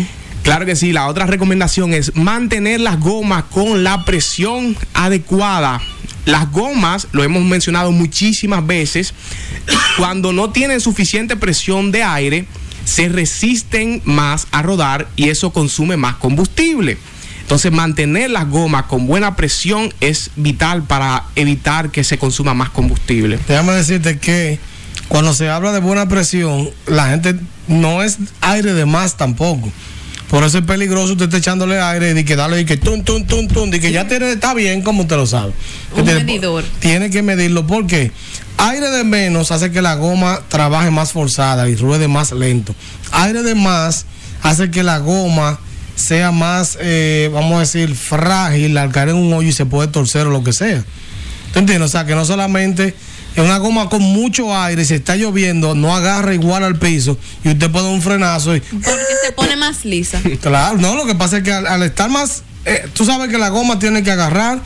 Claro que sí, la otra recomendación es mantener las gomas con la presión adecuada. Las gomas, lo hemos mencionado muchísimas veces, cuando no tienen suficiente presión de aire, se resisten más a rodar y eso consume más combustible. Entonces, mantener las gomas con buena presión es vital para evitar que se consuma más combustible. Déjame decirte que cuando se habla de buena presión, la gente no es aire de más tampoco. Por eso es peligroso usted está echándole aire y que darle y que tun, tun, tun, tun, y que ya tiene, está bien como usted lo sabe. Un Tiene- medidor. Tiene que medirlo porque aire de menos hace que la goma trabaje más forzada y ruede más lento. Aire de más hace que la goma sea más, eh, vamos a decir, frágil al caer en un hoyo y se puede torcer o lo que sea. ¿Tú entiendes? O sea, que no solamente es una goma con mucho aire, si está lloviendo, no agarra igual al piso y usted puede dar un frenazo y Porque se pone más lisa. Claro, no, lo que pasa es que al, al estar más, eh, tú sabes que la goma tiene que agarrar,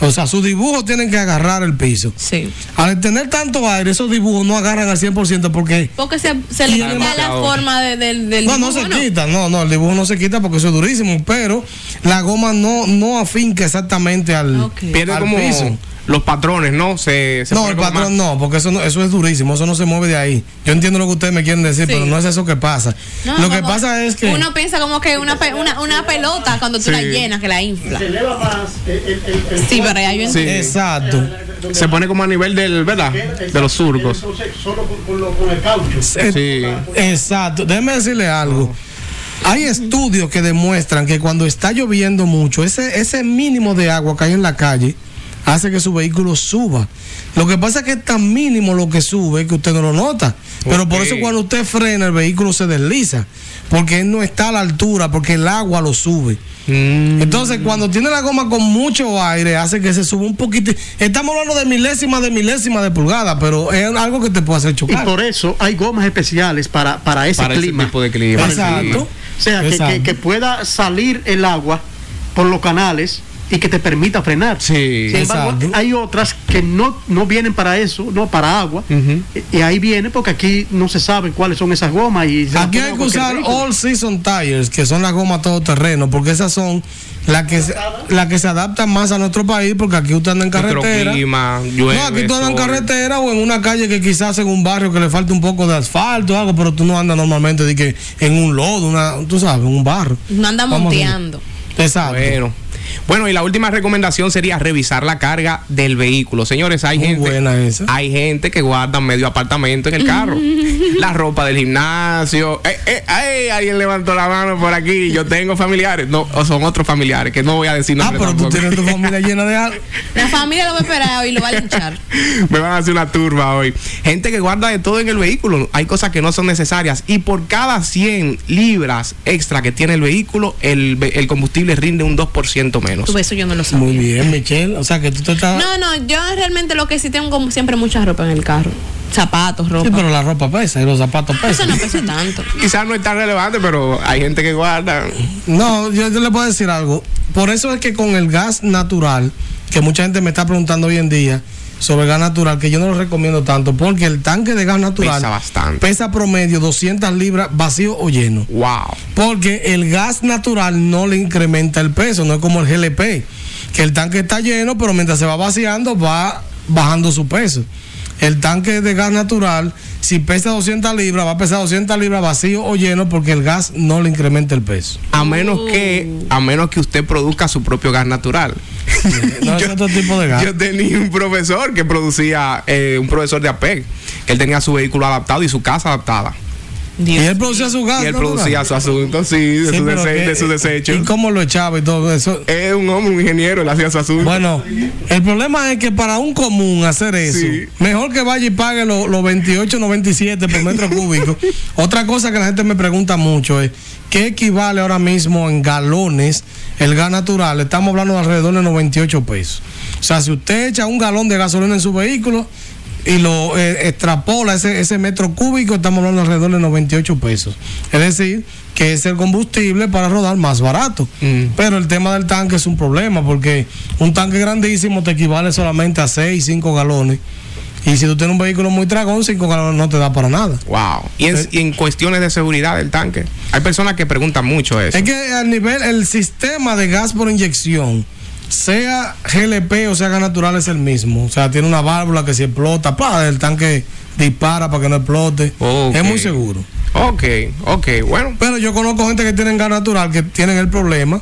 o sea, sus dibujos tienen que agarrar el piso. Sí. Al tener tanto aire, esos dibujos no agarran al 100% porque... Porque se, se le quita la forma de- del, del No, no dibujo, se quita, no, no, el dibujo no se quita porque eso es durísimo, pero la goma no, no afinca exactamente al, Ok. Pierde al como piso. Los patrones, ¿no? Se, se No, el patrón más- no, porque eso no, eso es durísimo, eso no se mueve de ahí. Yo entiendo lo que ustedes me quieren decir, Sí. pero no es eso que pasa. No, lo que pasa es que... Uno piensa como que una, pe- una, una pelota cuando tú Sí. la llenas, que la infla. Se eleva más el, el, el, el Sí, pero ya yo Sí. entiendo. Exacto. Se pone como a nivel del, ¿verdad? De los surcos. Entonces, solo con, con, lo- con el caucho. Sí. Exacto. Déjeme decirle algo. Hay estudios que demuestran que cuando está lloviendo mucho, ese, ese mínimo de agua que hay en la calle hace que su vehículo suba. Lo que pasa es que es tan mínimo lo que sube que usted no lo nota. Pero por eso cuando usted frena el vehículo se desliza. Porque él no está a la altura, porque el agua lo sube. Mm. Entonces, cuando tiene la goma con mucho aire, hace que se suba un poquito. Estamos hablando de milésima de milésima de pulgada, pero es algo que te puede hacer Y chocar. por eso hay gomas especiales para, para ese Para ese clima. tipo de clima. Exacto. clima. O sea, que, Exacto. que- que pueda salir el agua por los canales y que te permita frenar. Sí. Sin embargo, Exacto. hay otras que no, no vienen para eso, no para agua. Y, y ahí viene porque aquí no se sabe cuáles son esas gomas. y Aquí hay a que usar vehículo. All Season Tires, que son las gomas todoterreno, porque esas son las que, se, las que se adaptan más a nuestro país, porque aquí usted anda en carretera. clima, llueve, no, aquí tú andas en carretera o en una calle que quizás en un barrio que le falta un poco de asfalto o algo, pero tú no andas normalmente de que en un lodo, una, tú sabes, en un barro. No anda Vamos a- monteando. Exacto. Bueno. Bueno, y la última recomendación sería revisar la carga del vehículo. Señores, hay Muy gente. buena esa. Hay gente que guarda medio apartamento en el carro. la ropa del gimnasio. Eh, eh, ay, alguien levantó la mano por aquí. Yo tengo familiares. No, o son otros familiares que no voy a decir Ah, nombres pero tú tienes tu familia llena de algo. La familia lo va a esperar y lo va a linchar. Me van a hacer una turba hoy. Gente que guarda de todo en el vehículo. Hay cosas que no son necesarias. Y por cada 100 libras extra que tiene el vehículo, el, el combustible rinde un 2% menos. Tú, eso yo no lo sabía. Muy bien, Michelle. O sea que tú te estás. No, no, yo realmente lo que sí tengo como siempre mucha ropa en el carro. Zapatos, ropa. Sí, pero la ropa pesa y los zapatos Eso pesan. no pesa tanto. Quizás no es tan relevante, pero hay gente que guarda. No, yo, yo le puedo decir algo. Por eso es que con el gas natural, que mucha gente me está preguntando hoy en día sobre gas natural, que yo no lo recomiendo tanto, porque el tanque de gas natural Pesa bastante. pesa promedio 200 libras vacío o lleno. Wow. Porque el gas natural no le incrementa el peso, no es como el GLP, que el tanque está lleno, pero mientras se va vaciando va bajando su peso. El tanque de gas natural, si pesa 200 libras, va a pesar 200 libras vacío o lleno porque el gas no le incrementa el peso. A menos que, a menos que usted produzca su propio gas natural. No es otro tipo de gas. Yo tenía un profesor que producía, eh, un profesor de APEC, que él tenía su vehículo adaptado y su casa adaptada. Y él producía su gas. y él producía su asunto, sí, de, Sí, su, pero dese- que- de su desecho. ¿Y cómo lo echaba y todo eso? Es un hombre, un ingeniero, él hacía su asunto. Bueno, el problema es que para un común hacer eso, Sí. mejor que vaya y pague los los 28, 97 por metro cúbico. Otra cosa que la gente me pregunta mucho es, ¿qué equivale ahora mismo en galones el gas natural? Estamos hablando de alrededor de 98 pesos. O sea, si usted echa un galón de gasolina en su vehículo y lo eh, extrapola ese, ese metro cúbico, estamos hablando de alrededor de 98 pesos. Es decir, que es el combustible para rodar más barato. Mm. Pero el tema del tanque es un problema porque un tanque grandísimo te equivale solamente a 6, 5 galones. Y si tú tienes un vehículo muy dragón, 5 galones no te da para nada. Wow. Y en, y en cuestiones de seguridad del tanque, hay personas que preguntan mucho eso. Es que al nivel, el sistema de gas por inyección, sea GLP o sea gas natural, es el mismo. O sea, tiene una válvula que si explota, ¡pah! el tanque dispara para que no explote. Es muy seguro. Ok, ok, bueno. Pero yo conozco gente que tienen gas natural que tienen el problema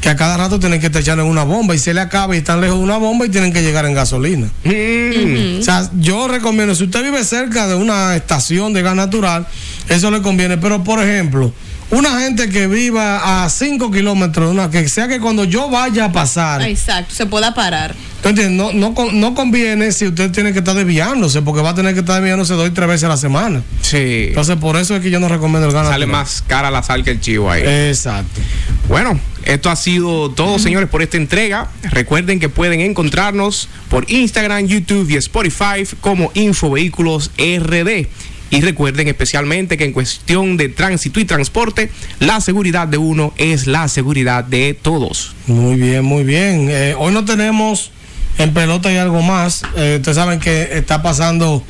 que a cada rato tienen que echarle una bomba y se le acaba y están lejos de una bomba y tienen que llegar en gasolina. Mm. O sea, yo recomiendo, si usted vive cerca de una estación de gas natural, eso le conviene. Pero, por ejemplo, una gente que viva a 5 kilómetros, una, que sea que cuando yo vaya a pasar, Exacto, se pueda parar. ¿tú entiendes? No, no, no conviene si usted tiene que estar desviándose, porque va a tener que estar desviándose dos y tres veces a la semana. Sí. Entonces, por eso es que yo no recomiendo el gas Sale más cara la sal que el chivo ahí. Exacto. Bueno, esto ha sido todo, señores, por esta entrega. Recuerden que pueden encontrarnos por Instagram, YouTube y Spotify como Infovehículos RD. Y recuerden especialmente que en cuestión de tránsito y transporte, la seguridad de uno es la seguridad de todos. Muy bien, muy bien. Eh, hoy no tenemos en pelota y algo más. Eh, ustedes saben que está pasando,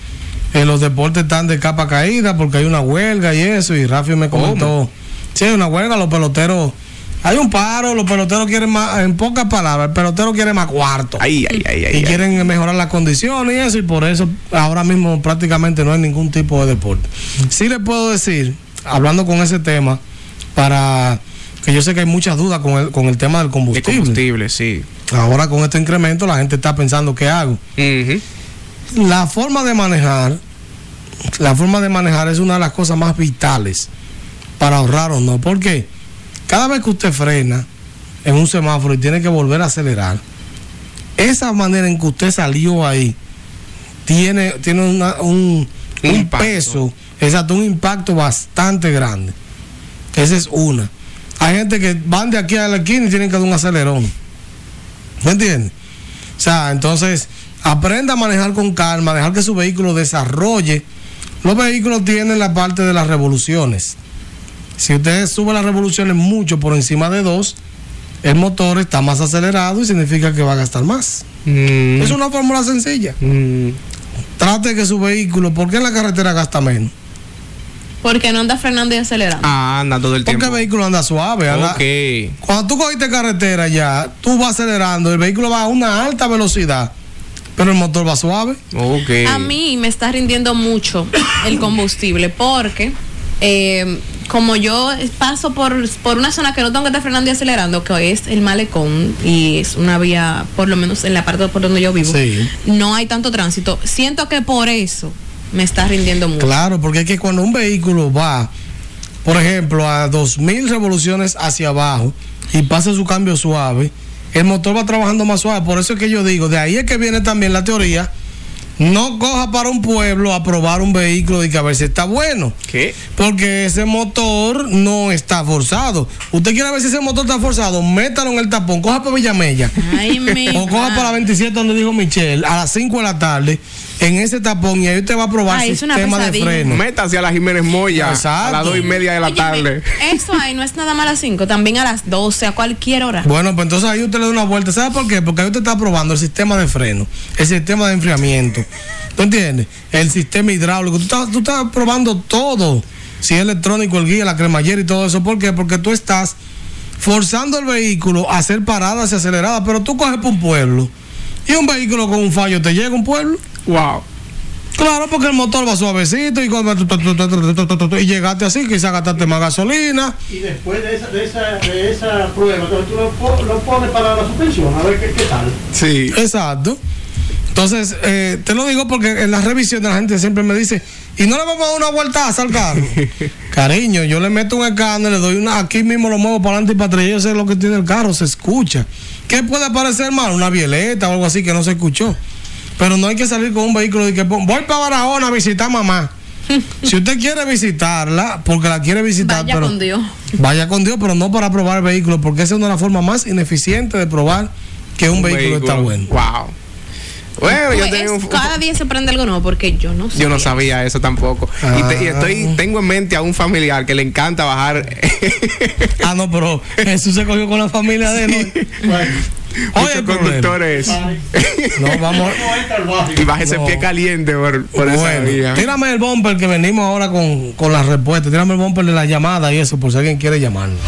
eh, los deportes están de capa caída porque hay una huelga y eso. Y Rafi me comentó, sí, hay una huelga, los peloteros, hay un paro, los peloteros quieren más, en pocas palabras, el pelotero quiere más cuarto. Ahí, ahí, ahí. y quieren mejorar las condiciones y eso, y por eso ahora mismo prácticamente no hay ningún tipo de deporte. Sí le puedo decir, hablando con ese tema, para que yo sé que hay muchas dudas con el, con el tema del De combustible. combustible, sí. Ahora con este incremento la gente está pensando qué hago. La forma de manejar, la forma de manejar es una de las cosas más vitales para ahorrar o no. Porque cada vez que usted frena en un semáforo y tiene que volver a acelerar, esa manera en que usted salió ahí tiene, tiene una- un, Un peso, exacto, un impacto bastante grande. Esa es una. Hay gente que van de aquí a la esquina y tienen que dar un acelerón. ¿Me entiendes? O sea, entonces, aprenda a manejar con calma, dejar que su vehículo desarrolle. Los vehículos tienen la parte de las revoluciones. Si usted sube las revoluciones mucho por encima de dos, el motor está más acelerado y significa que va a gastar más. Mm. Es una fórmula sencilla. Mm. Trate que su vehículo, ¿por qué en la carretera gasta menos? Porque no anda frenando y acelerando. Ah, anda todo el Porque tiempo. el vehículo anda suave. anda- Ok. Cuando tú cogiste carretera ya, tú vas acelerando, el vehículo va a una alta velocidad, pero el motor va suave. Ok. A mí me está rindiendo mucho el combustible porque eh, como yo paso por, por una zona que no tengo que estar frenando y acelerando, que es el malecón y es una vía, por lo menos en la parte por donde yo vivo, Sí. no hay tanto tránsito. Siento que por eso me está rindiendo mucho. Claro, porque es que cuando un vehículo va, por ejemplo, a 2000 revoluciones hacia abajo y pasa su cambio suave, el motor va trabajando más suave. Por eso es que yo digo, de ahí es que viene también la teoría. No coja para un pueblo a probar un vehículo y que a ver si está bueno. ¿Qué? Porque ese motor no está forzado. Usted quiere ver si ese motor está forzado, métalo en el tapón, coja para Villamella. Ay, mi O coja para la 27 donde dijo Michelle, a las 5 de la tarde, en ese tapón, y ahí usted va a probar Ay, sistema de freno. Métase a la Jiménez Moya Exacto. a las dos y media de la tarde. Eso ahí no es nada más a las 5, también a las 12, a cualquier hora. Bueno, pues entonces ahí usted le da una vuelta. ¿Sabe por qué? Porque ahí usted está probando el sistema de freno, el sistema de enfriamiento. ¿Tú entiendes? El sistema hidráulico. Tú estás, tú estás probando todo. Si es electrónico, el guía, la cremallera y todo eso. ¿Por qué? Porque tú estás forzando el vehículo a hacer paradas y aceleradas. Pero tú coges por un pueblo y un vehículo con un fallo te llega a un pueblo. Wow. Claro, porque el motor va suavecito y, y llegaste así, quizás gastaste más gasolina. Y después de esa, de esa, de esa prueba, entonces tú lo, po- lo pones para la suspensión, a ver qué, qué tal. Sí. Exacto. Entonces, eh, te lo digo porque en las revisiones la gente siempre me dice, ¿y no le vamos a dar una vueltaza al carro? Cariño, yo le meto un escáner, le doy una, aquí mismo lo muevo para adelante y para atrás, y yo sé lo que tiene el carro, se escucha. ¿Qué puede parecer mal? Una violeta o algo así que no se escuchó. Pero no hay que salir con un vehículo y que voy para Barahona a visitar a mamá. si usted quiere visitarla, porque la quiere visitar, Vaya pero con Dios. vaya con Dios, pero no para probar el vehículo, porque esa es una de las formas más ineficientes de probar que un, vehículo, está bueno. Wow. Bueno, yo Pues tengo es- un- cada día se prende algo nuevo porque yo no sé. Yo no sabía eso tampoco. Y, te- y Ah. estoy, tengo en mente a un familiar que le encanta bajar Ah, no, pero Jesús se cogió con la familia de él. Bueno, Oye, conductores No, vamos. y baja ese No. pie caliente por, por esa Bueno, vía. tírame el bumper que venimos ahora con, con las respuestas. Tírame el bumper de la llamada y eso, por si alguien quiere llamarnos.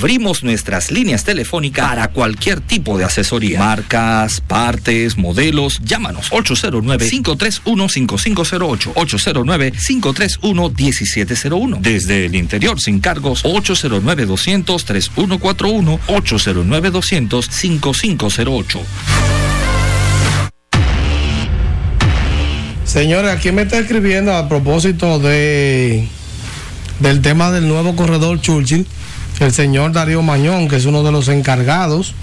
Abrimos nuestras líneas telefónicas para cualquier tipo de asesoría. Marcas, partes, modelos. Llámanos 809-531-5508. 809-531-1701. Desde el interior sin cargos 809-200-3141. 809-200-5508. Señores, aquí me está escribiendo a propósito de del tema del nuevo corredor Churchill, el señor Darío Mañón, que es uno de los encargados,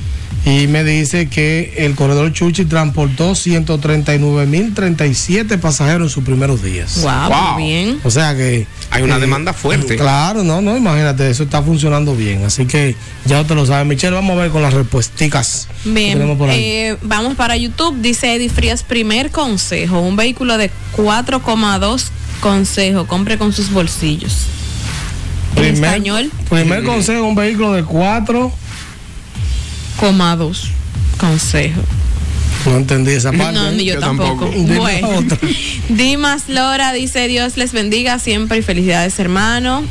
y me dice que el corredor Churchill transportó 139.037 pasajeros en sus primeros días. Wow, Wow. muy bien. O sea que... Hay una eh, demanda fuerte. Claro, no, no, imagínate, eso está funcionando bien. Así que ya usted lo sabe. Michelle, vamos a ver con las respuesticas. que Bien, tenemos por ahí. eh, vamos para YouTube. Dice Eddie Frías, primer consejo, un vehículo de 4,2 consejo, compre con sus bolsillos. En español, Primer consejo, un vehículo de 4. coma dos consejo. No entendí esa parte. No, ni yo, Yo tampoco. Bueno. Dimas Lora dice Dios les bendiga siempre y felicidades hermano.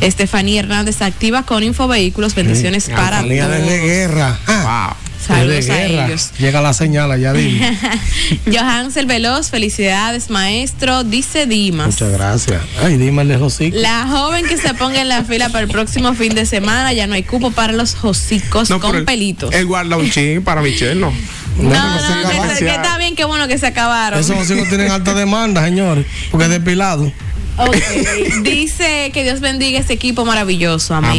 Estefanía Hernández activa con Infovehículos, bendiciones para Salía de todos. guerra. Ah, Wow. Saludos de a guerra. ellos. Llega la señal allá, dime. Johansel Veloz, felicidades maestro, dice Dimas. Muchas gracias. Ay, el de Josico. La joven que se ponga en la fila para el próximo fin de semana, ya no hay cupo para los hocicos No, con pelitos. Él guarda un chin para Michelle, ¿no? no, no, no, acaba- que, que está bien, qué bueno que se acabaron. Esos hocicos tienen alta demanda, señores, porque es depilado. Dice que Dios bendiga este equipo maravilloso. Amén.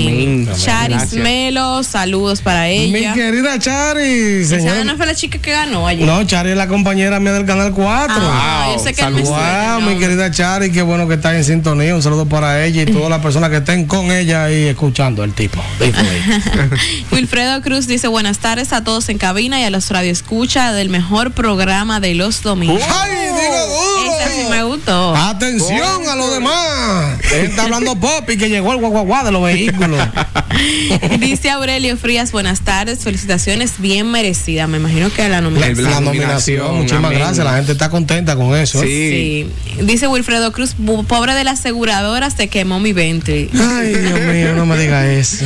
Amén. Charis Gracias. Melo, saludos para Mi ella. querida Chari, Esa no fue la chica que ganó ayer. No, Chari es la compañera mía del Canal 4. Ah, Wow, yo sé que él me saludos. suena, Wow, ¿no? mi querida Chari, qué bueno que está en sintonía. Un saludo para ella y todas las personas que estén con ella ahí escuchando el tipo. Wilfredo Cruz dice buenas tardes a todos en cabina y a los radioescucha del mejor programa de los domingos. ¡Ay, digo duro! Esa sí me gustó. Atención a los demás. Está hablando Popi que llegó el guaguaguá de los vehículos. Dice Aurelio Frías, buenas tardes, felicitaciones bien merecidas. Me imagino que a la nominación. la La nominación, muchísimas amén. gracias. La gente está contenta con eso. ¿eh? Sí. Sí. Dice Wilfredo Cruz, "Bu- pobre de la aseguradora, se quemó mi Bentley. Ay, Dios mío, no me diga eso.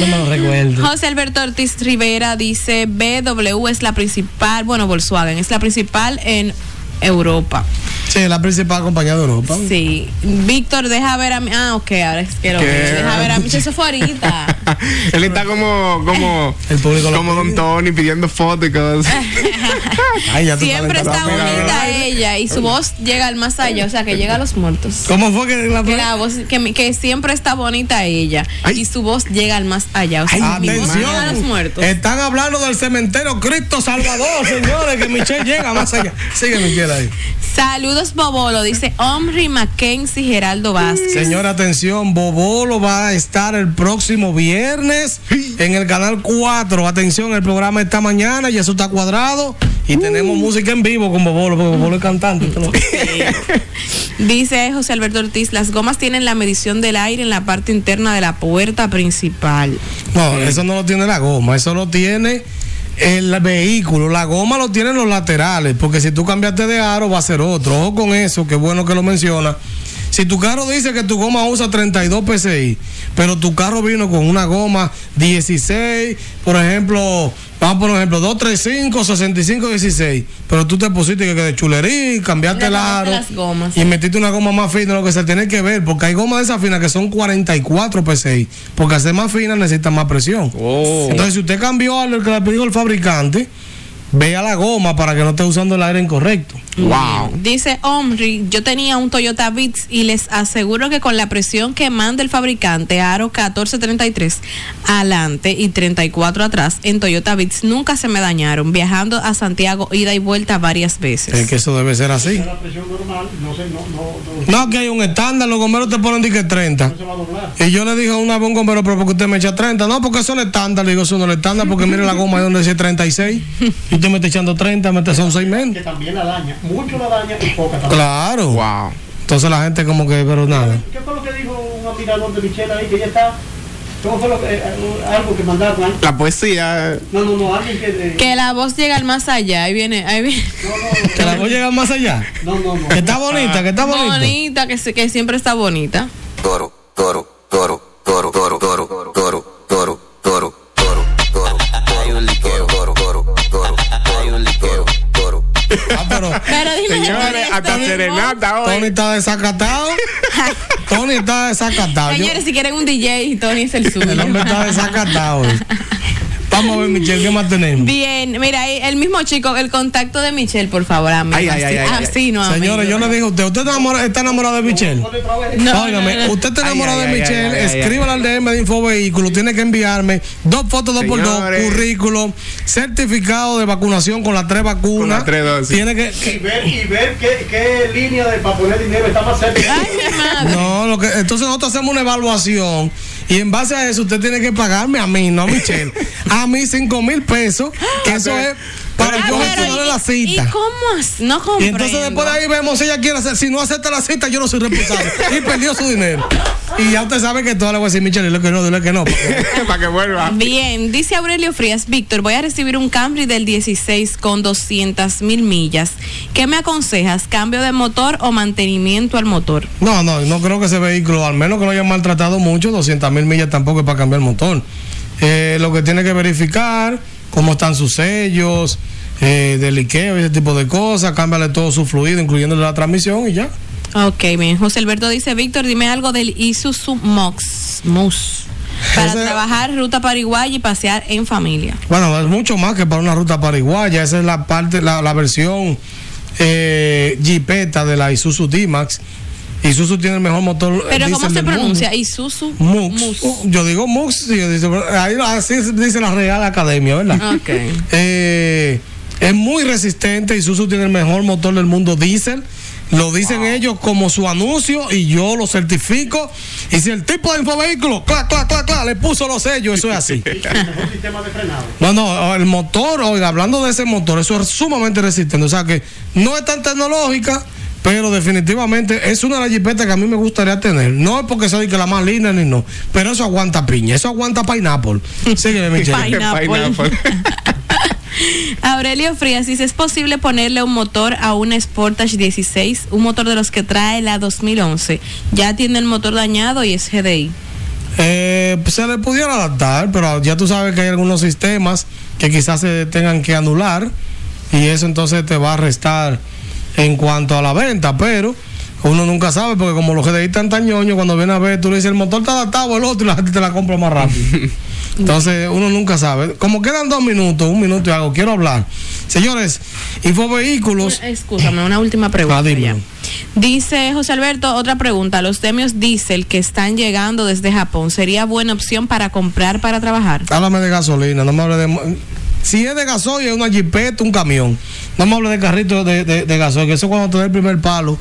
No me lo recuerdo. José Alberto Ortiz Rivera dice, BW es la principal, bueno, Volkswagen es la principal en Europa. Sí, la principal compañía de Europa. Sí. Víctor, deja ver a mí. Ah, ok, ahora es que lo. Deja ver a mí. Eso fue ahorita. Él está como, como, El público lo como Don. Tony pidiendo fotos y cosas. Ay, ya Siempre está bonita ella y su voz llega al más allá, o sea, que llega a los muertos. ¿Cómo fue que la Que la voz, que, mi- que siempre está bonita ella Ay. y su voz llega al más allá, o sea, mi voz llega a los muertos. están hablando del cementerio Cristo Salvador, señores, que Michelle llega más allá. Sigue Michelle ahí. Saludos Bobolo, dice Omri Mackenzie Geraldo Vázquez. Señora, atención, Bobolo va a estar el próximo viernes en el canal 4. Atención, el programa esta mañana, ya eso está cuadrado. Y tenemos música en vivo con Bobolo, porque Bobolo es cantante. Dice José Alberto Ortiz, las gomas tienen la medición del aire en la parte interna de la puerta principal. No, eso no lo tiene la goma, eso lo tiene el vehículo. La goma lo tienen los laterales, porque si tú cambiaste de aro va a ser otro. Ojo con eso, qué bueno que lo menciona. Si tu carro dice que tu goma usa 32 PSI, pero tu carro vino con una goma 16, por ejemplo, vamos por ejemplo, 235, 65, 16, pero tú te pusiste que de chulería, cambiaste el aro las gomas. y metiste una goma más fina, lo que se tiene que ver, porque hay gomas de esas finas que son 44 PSI, porque hacer más fina necesita más presión. Oh. Entonces, si usted cambió a lo que le pidió el fabricante, vea la goma para que no esté usando el aire incorrecto. Wow. Dice Omri, yo tenía un Toyota Vitz y les aseguro que con la presión que manda el fabricante Aro 1433 adelante y 34 atrás en Toyota Vitz nunca se me dañaron viajando a Santiago ida y vuelta varias Es veces. que eso debe ser así. La presión normal, no sé, no, no, no, No, que hay un estándar, los gomeros te ponen que 30. no se va a doblar. Y yo le dije a una vez a un gomero, pero porque usted me echa 30. No, porque eso es el estándar. Le digo, eso no es el estándar, porque mire la goma ahí donde dice 36. Y usted me está echando 30, me está son 6 Que menos. también la daña, mucho la daña y poca también. Claro. Wow. Entonces la gente como que, pero nada. ¿Qué fue lo que dijo un admirador de Michelle ahí? Que ella está. ¿Cómo fue lo que, eh, algo que mandaron ahí? La poesía. No, no, no, alguien que. eh, Que la voz llega al más allá, ahí viene, ahí viene. no, Que la voy a llegar más allá. no, no, no, no. Que está bonita, que está bonita. bonita, que, que siempre está bonita. Coro, coro, coro, coro, coro, coro, Pero dime, Señores, Tony, hasta serenata hoy. Tony está desacatado. Tony está desacatado. Yo- Señores, si quieren un DJ, Tony es el suyo. el hombre está desacatado. hoy. Vamos a ver, Michelle, ¿qué más tenemos? Bien, mira, ahí el mismo chico, el contacto de Michelle, por favor, amigo. Ay, ay, ay, ay. así no, amigo. Señores, yo le dije a usted, ¿usted está enamorado, está enamorado de Michelle? No, Óigame, no, no. usted está ay, de ay, Michelle, ay, ay, ay, escríbala al DM de Infovehículo, tiene que enviarme dos fotos, dos por dos, currículo, certificado de vacunación con las tres vacunas. Con las tres dosis. Tiene que, Y ver, y ver qué, qué línea de para poner dinero está más cerca. Ay, mi madre. No, lo que, entonces nosotros hacemos una evaluación y en base a eso usted tiene que pagarme a mí, no a Michelle. A mí cinco mil pesos, que eso es para Ah, yo pero gestionarle ¿y- la cita. ¿Y cómo? No Y comprendo. entonces después de ahí vemos si ella quiere hacer, si no acepta la cita, yo no soy responsable. y perdió su dinero. Y ya usted sabe que todo le voy a decir, Michelle, dile que no, dile que no. Para que vuelva. Bien, dice Aurelio Frías, Víctor, voy a recibir un Camry del 16 con 200 mil millas. ¿Qué me aconsejas? ¿Cambio de motor o mantenimiento al motor? No, no, no creo que ese vehículo, al menos que lo hayan maltratado mucho, 200 mil millas tampoco es para cambiar el motor. Eh, lo que tiene que verificar, cómo están sus sellos, eh, de liqueo, ese tipo de cosas, cámbiale todo su fluido, incluyendo la transmisión y ya. Ok, bien. José Alberto dice, Víctor, dime algo del Isuzu Mox, Mus, para Ese- trabajar ruta Paraguay y pasear en familia. Bueno, es mucho más que para una ruta paraguaya. Esa es la parte, la, la versión eh, Jeepeta de la Isuzu D-Max. Isuzu tiene el mejor motor. Pero ¿cómo se del mundo. pronuncia? Isuzu Mux. Uh, Yo digo Mux, sí, yo dice- ahí así dice la Real Academia, ¿verdad? Ok. Eh, es muy resistente. Isuzu tiene el mejor motor del mundo diésel. Lo dicen ellos como su anuncio y yo lo certifico. Y si el tipo de infovehículo, clac, clac, clac, clac, le puso los sellos, eso es así. Un sistema de frenado. No, no, el motor, oiga, hablando de ese motor, eso es sumamente resistente. O sea que no es tan tecnológica, pero definitivamente es una de las jipetas que a mí me gustaría tener. No es porque soy que la más linda ni no, pero eso aguanta piña, eso aguanta pineapple. Sígueme, Michelle. Pineapple. Aurelio Frías dice, ¿es posible ponerle un motor a una Sportage 16? Un motor de los que trae la 2011. Ya tiene el motor dañado y es GDI. Eh, pues, se le pudiera adaptar, pero ya tú sabes que hay algunos sistemas que quizás se tengan que anular y eso entonces te va a restar en cuanto a la venta, pero uno nunca sabe porque como los GDI están tan ñoños, cuando viene a ver tú le dices el motor está adaptado el otro y la gente te la compra más rápido. Entonces uno nunca sabe. Como quedan dos minutos, un minuto y algo, quiero hablar. Señores, Infovehículos. Escúchame, una última pregunta. Ah, ya. Dice José Alberto, otra pregunta. Los Demios Diesel que están llegando desde Japón, ¿sería buena opción para comprar para trabajar? Háblame de gasolina, no me hable de. Si es de gasoil, es una jipeta, un camión. No me hable de carrito de, de, de gasoil, que eso cuando te dé el primer palo,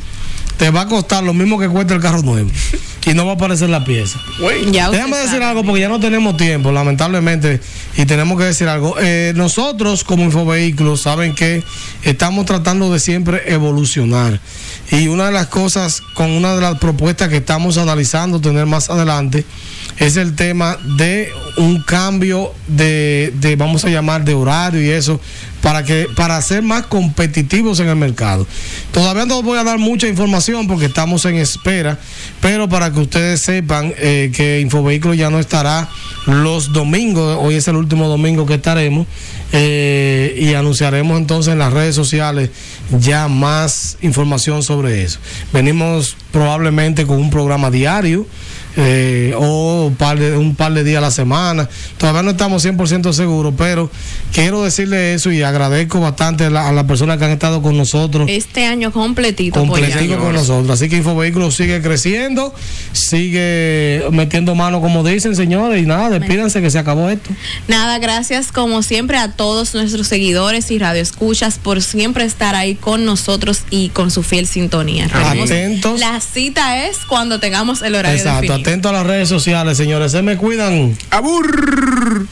te va a costar lo mismo que cuesta el carro nuevo. y no va a aparecer la pieza. Déjame decir sabe. algo porque ya no tenemos tiempo, lamentablemente, y tenemos que decir algo. Eh, nosotros, como Infovehículos, saben que estamos tratando de siempre evolucionar. Y una de las cosas, con una de las propuestas que estamos analizando tener más adelante, es el tema de un cambio de, de vamos a llamar, de horario y eso, para que para ser más competitivos en el mercado. Todavía no voy a dar mucha información porque estamos en espera, pero para que ustedes sepan eh, que Infovehículos ya no estará los domingos, hoy es el último domingo que estaremos, eh, y anunciaremos entonces en las redes sociales ya más información sobre eso. Venimos probablemente con un programa diario eh, o un par, de, un par de días a la semana. Todavía no estamos 100% seguros, pero quiero decirle eso y agradezco bastante a, la- a las personas que han estado con nosotros. Este año completito. Completico apoyando. con nosotros. Así que Infovehículos sigue creciendo, sigue metiendo mano, como dicen, señores. Y nada, despídanse que se acabó esto. Nada, gracias como siempre a todos nuestros seguidores y radioescuchas por siempre estar ahí con nosotros y con su fiel sintonía. Atentos. La cita es cuando tengamos el horario Exacto, definido. Atento a las redes sociales, señores. Se me cuidan. Abur.